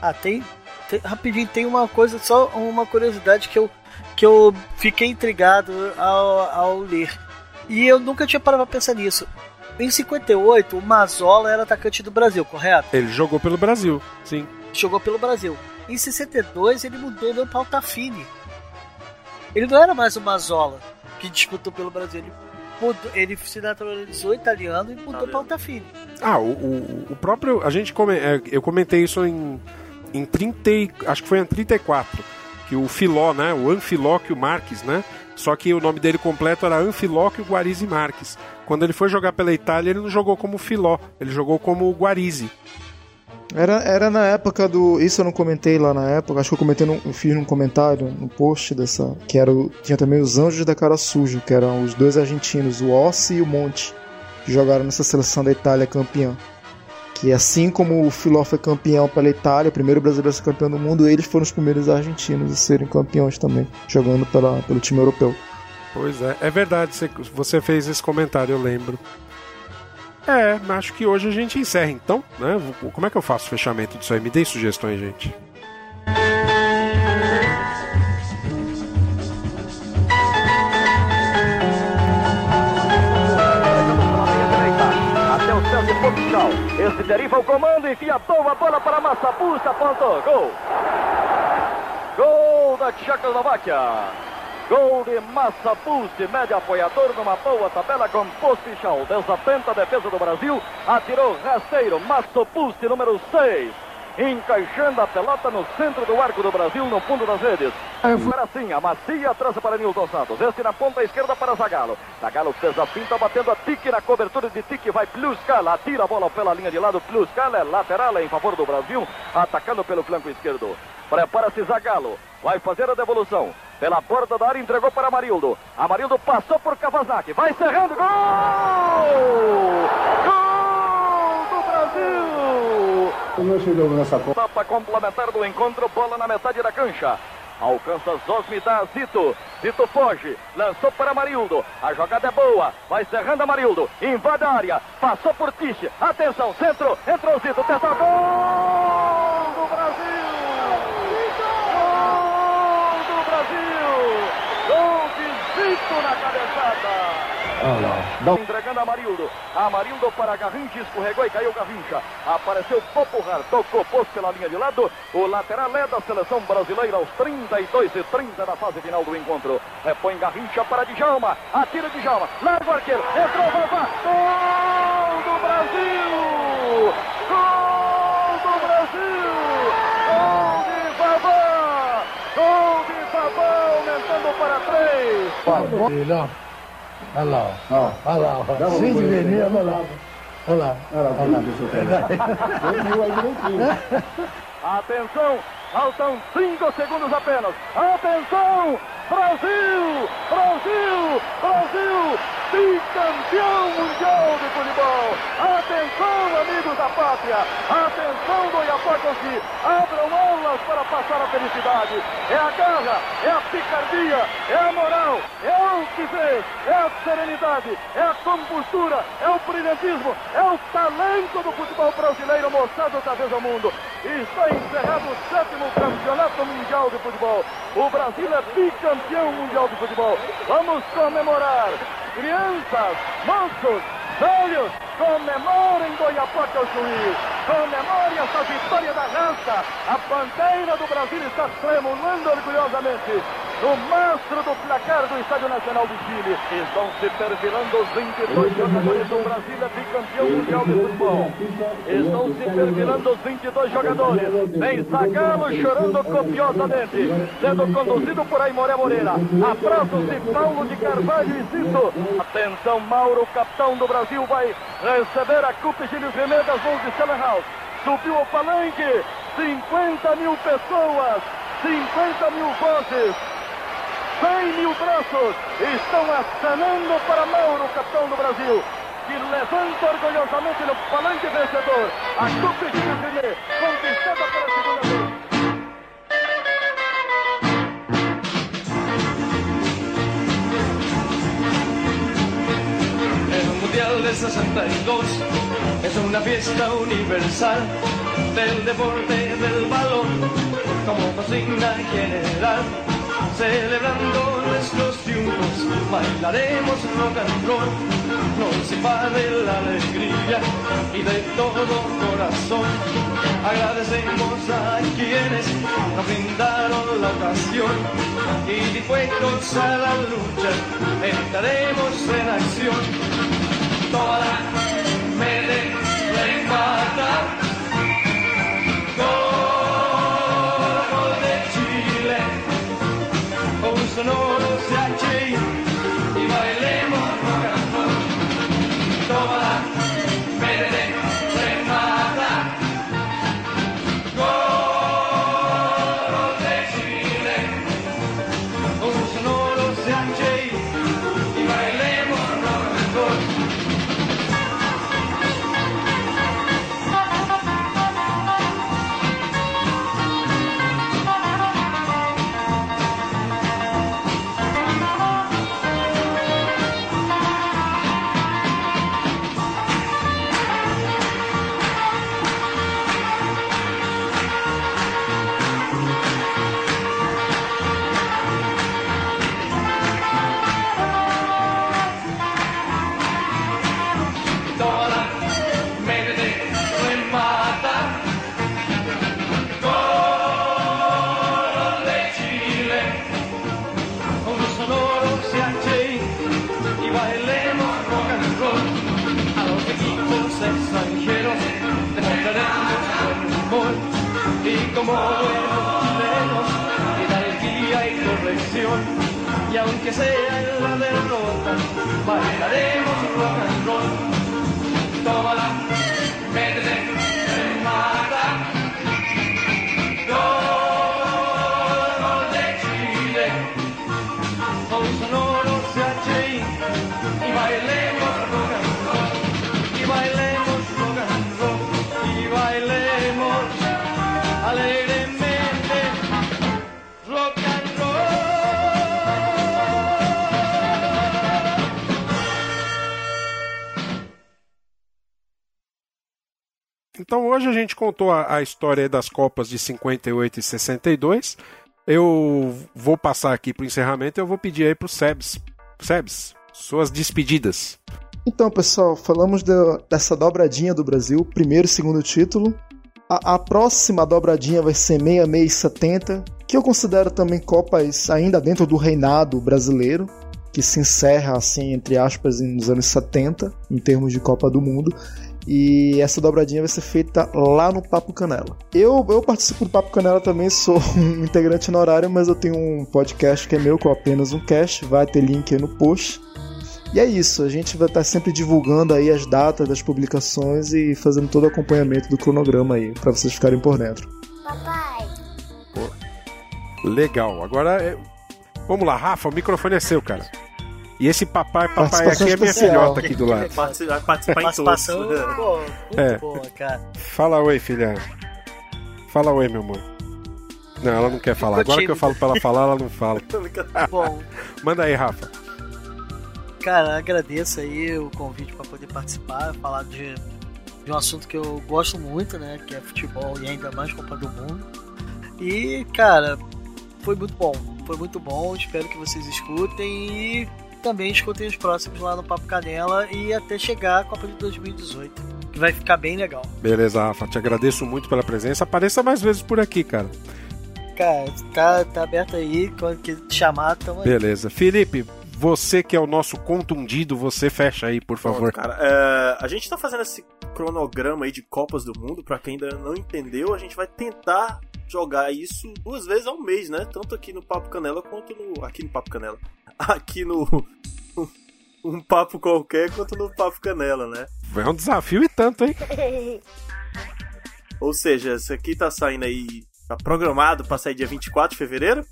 C: Ah, tem, tem- Rapidinho, tem uma coisa, só uma curiosidade que eu, que eu fiquei intrigado ao, ao ler. E eu nunca tinha parado pra pensar nisso. Em 58, o Mazola era atacante do Brasil, correto?
F: Ele jogou pelo Brasil, sim.
C: Jogou pelo Brasil. Em 62, ele mudou do Altafine. Ele não era mais o Mazola que disputou pelo Brasil. Ele, mudou, ele se naturalizou italiano e mudou para Altafine.
F: Ah, o, o, o próprio. A gente come, é, eu comentei isso em, em 30. e- Acho que foi em 34. Que o Filó, né? O Anfilóquio Marques, né? Só que o nome dele completo era Anfilóquio Guarizi Marques. Quando ele foi jogar pela Itália, ele não jogou como Filó, ele jogou como Guarizi.
G: Era, era na época do. Isso eu não comentei lá na época, acho que eu comentei num, fiz num comentário, no post dessa. Que era o, tinha também os Anjos da Cara Suja, que eram os dois argentinos, o Ossi e o Monte, que jogaram nessa seleção da Itália campeã. Que assim como o Filó foi campeão pela Itália, primeiro brasileiro a ser campeão do mundo, eles foram os primeiros argentinos a serem campeões também, jogando pela, pelo time europeu.
F: Pois é, é verdade, você- fez esse comentário, eu lembro. É, acho que hoje a gente encerra então, né? Como é que eu faço o fechamento disso aí? Me deem sugestões, gente.
H: De Portugal. Esse deriva o comando, enfia boa bola para Massapusta, apontou. Gol. Gol da Tchecoslováquia. Gol de Massapuste, médio apoiador numa boa tabela com Pospichal. Desatenta a defesa do Brasil. Atirou rasteiro. Massapuste, número 6. Encaixando a pelota no centro do arco do Brasil, no fundo das redes. Agora sim, a macia traça para Nilton Santos. Este na ponta esquerda para Zagalo. Zagalo fez a finta, batendo a tique na cobertura de tique. Vai Pluscala, atira a bola pela linha de lado. Pluscala é lateral é em favor do Brasil, atacando pelo flanco esquerdo. Prepara-se Zagalo, vai fazer a devolução. Pela porta da área, entregou para Amarildo. Amarildo passou por Kawasaki, vai cerrando. Gol do
L: Nós chegamos nessa.
H: Etapa complementar do encontro, bola na metade da cancha. Alcança Zosmi, dá Zito. Zito foge, lançou para Marildo. A jogada é boa, vai cerrando Marildo. Invade a área, passou por Tiche. Atenção, centro, entrou Zito, tenta gol do Brasil! Gol do Brasil! Gol de Zito na cabeçada!
L: Olha.
H: Entregando a Marildo. Amarildo para Garrincha, escorregou e caiu Garrincha. Apareceu Popular, tocou, pôs pela linha de lado. O lateral é da seleção brasileira aos 32 e 30 da fase final do encontro. Repõe Garrincha para Djalma. Atira Djalma. Larga o arqueiro. Entrou Vavá. Gol do Brasil! Gol do Brasil! Gol de Vavá! Gol de Vavá aumentando para três.
L: Filho, Olha lá, ó. olha lá, ó. Sim, de vermelho, olha lá. Olha lá, olha lá.
H: Atenção, faltam cinco segundos apenas. Atenção, Brasil, Brasil, Brasil, bicampeão mundial de futebol. Atenção, amigos da pátria. Atenção do Iapocosi. Abram aulas para passar a felicidade. É a garra, é a picardia, é a moral, é a altivez, é a serenidade, é a compostura, é o brilhantismo, é o talento do futebol brasileiro mostrado outra vez ao mundo. Está encerrado o sétimo campeonato mundial de futebol. O Brasil é bicampeão mundial de futebol. Vamos comemorar. Crianças, moços, velhos, comemorem do Iapoca ao Chuí. Comemorem essa vitória da raça. A bandeira do Brasil está tremulando orgulhosamente. No mastro do placar do Estádio Nacional do Chile. Estão se perfilando os 22 jogadores do Brasil, bicampeão mundial de futebol. Estão se perfilando os 22 jogadores. Vem Zagalo chorando copiosamente, sendo conduzido por Aimoré Moreira. Abraços de Paulo de Carvalho e Zito. Atenção, Mauro, capitão do Brasil, vai receber a Copa Gílio das mãos de Stellenhouse. Subiu o palanque, 50 mil pessoas, 50 mil vozes. 100 mil braços estão acenando para Mauro, capitão do Brasil, que levanta orgulhosamente no palanque vencedor a Copa Gílio Vermelho, conquistada pela segunda vez.
M: 1962 es una fiesta universal del deporte del balón como consigna general. Celebrando nuestros triunfos, bailaremos rock and roll, nos invade la alegría y de todo corazón agradecemos a quienes nos brindaron la ocasión y dispuestos a la lucha estaremos en acción Tora, Mede, Lengvata, y aunque sea en la derrota, bailaremos rock and roll.
F: Então hoje a gente contou a, a história das Copas de 58 e 62. Eu vou passar aqui pro encerramento e eu vou pedir aí pro Sebs. Sebs, suas despedidas.
G: Então, pessoal, falamos dessa dobradinha do Brasil, primeiro e segundo título. A, a próxima dobradinha vai ser 66 e 70, que eu considero também Copas ainda dentro do reinado brasileiro, que se encerra, assim, entre aspas, nos anos 70, em termos de Copa do Mundo. E essa dobradinha vai ser feita lá no Papo Canela. Eu, eu participo do Papo Canela também, sou um integrante honorário, mas eu tenho um podcast que é meu, com apenas um cast, vai ter link aí no post. E é isso, a gente vai estar sempre divulgando aí as datas das publicações e fazendo todo o acompanhamento do cronograma aí, para vocês ficarem por dentro.
F: Legal. Agora, é- vamos lá, Rafa, o microfone é seu, cara. E esse papai, papai aqui é minha
G: especial.
F: filhota aqui do lado.
C: Participação, pô, muito
F: É.
C: boa, cara.
F: Fala oi, filha. Fala oi, meu amor. Não, ela não quer falar. Agora que eu falo pra ela falar, ela não fala.
C: Bom,
F: Manda aí, Rafa.
C: Cara, agradeço aí o convite para poder participar, falar de, de um assunto que eu gosto muito, né? Que é futebol e ainda mais Copa do Mundo. E, cara, foi muito bom. Foi muito bom. Espero que vocês escutem e também escutem os próximos lá no Papo Canela e até chegar a Copa de 2018, que vai ficar bem legal.
F: Beleza, Rafa. Te agradeço muito pela presença. Apareça mais vezes por aqui, cara.
C: Cara, tá, tá aberto aí, quando que te chamar, tamo aí.
F: Beleza. Felipe, você que é o nosso contundido, você fecha aí, por favor.
D: Cara, é, a gente tá fazendo esse cronograma aí de Copas do Mundo, pra quem ainda não entendeu, a gente vai tentar jogar isso duas vezes ao mês, né? Tanto aqui no Papo Canela quanto no. Aqui no Papo Canela. Aqui no. Um papo qualquer quanto no Papo Canela, né?
F: É um desafio e tanto, hein?
D: Ou seja, esse aqui tá saindo aí. Tá programado pra sair dia 24 de fevereiro.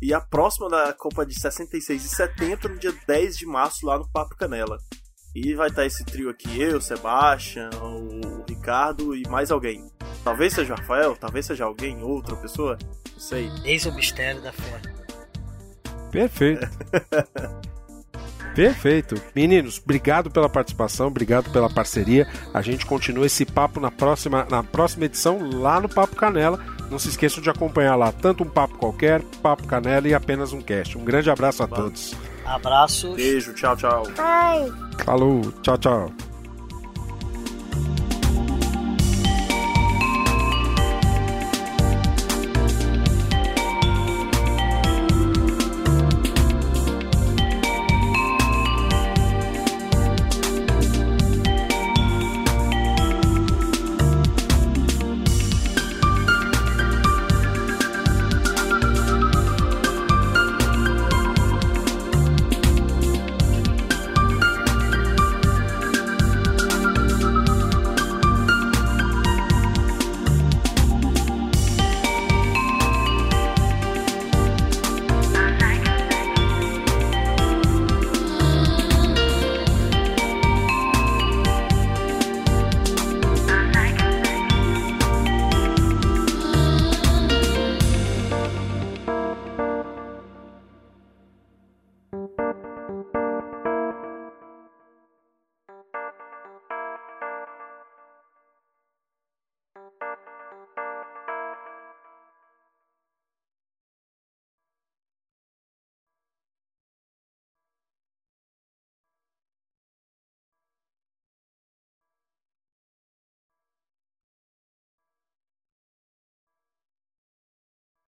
D: E a próxima da Copa de 66 e 70 no dia 10 de março lá no Papo Canela. E vai estar esse trio aqui, eu, Sebastian, o Ricardo e mais alguém. Talvez seja o Rafael, talvez seja alguém, outra pessoa, não sei.
C: Eis o mistério da fé.
F: Perfeito. Perfeito. Meninos, obrigado pela participação, obrigado pela parceria. A gente continua esse papo na próxima, na próxima edição lá no Papo Canela. Não se esqueçam de acompanhar lá tanto um papo qualquer, Papo Canela e apenas um cast. Um grande abraço a todos.
C: Abraços.
D: Beijo, tchau, tchau.
E: Ai.
F: Falou, tchau, tchau.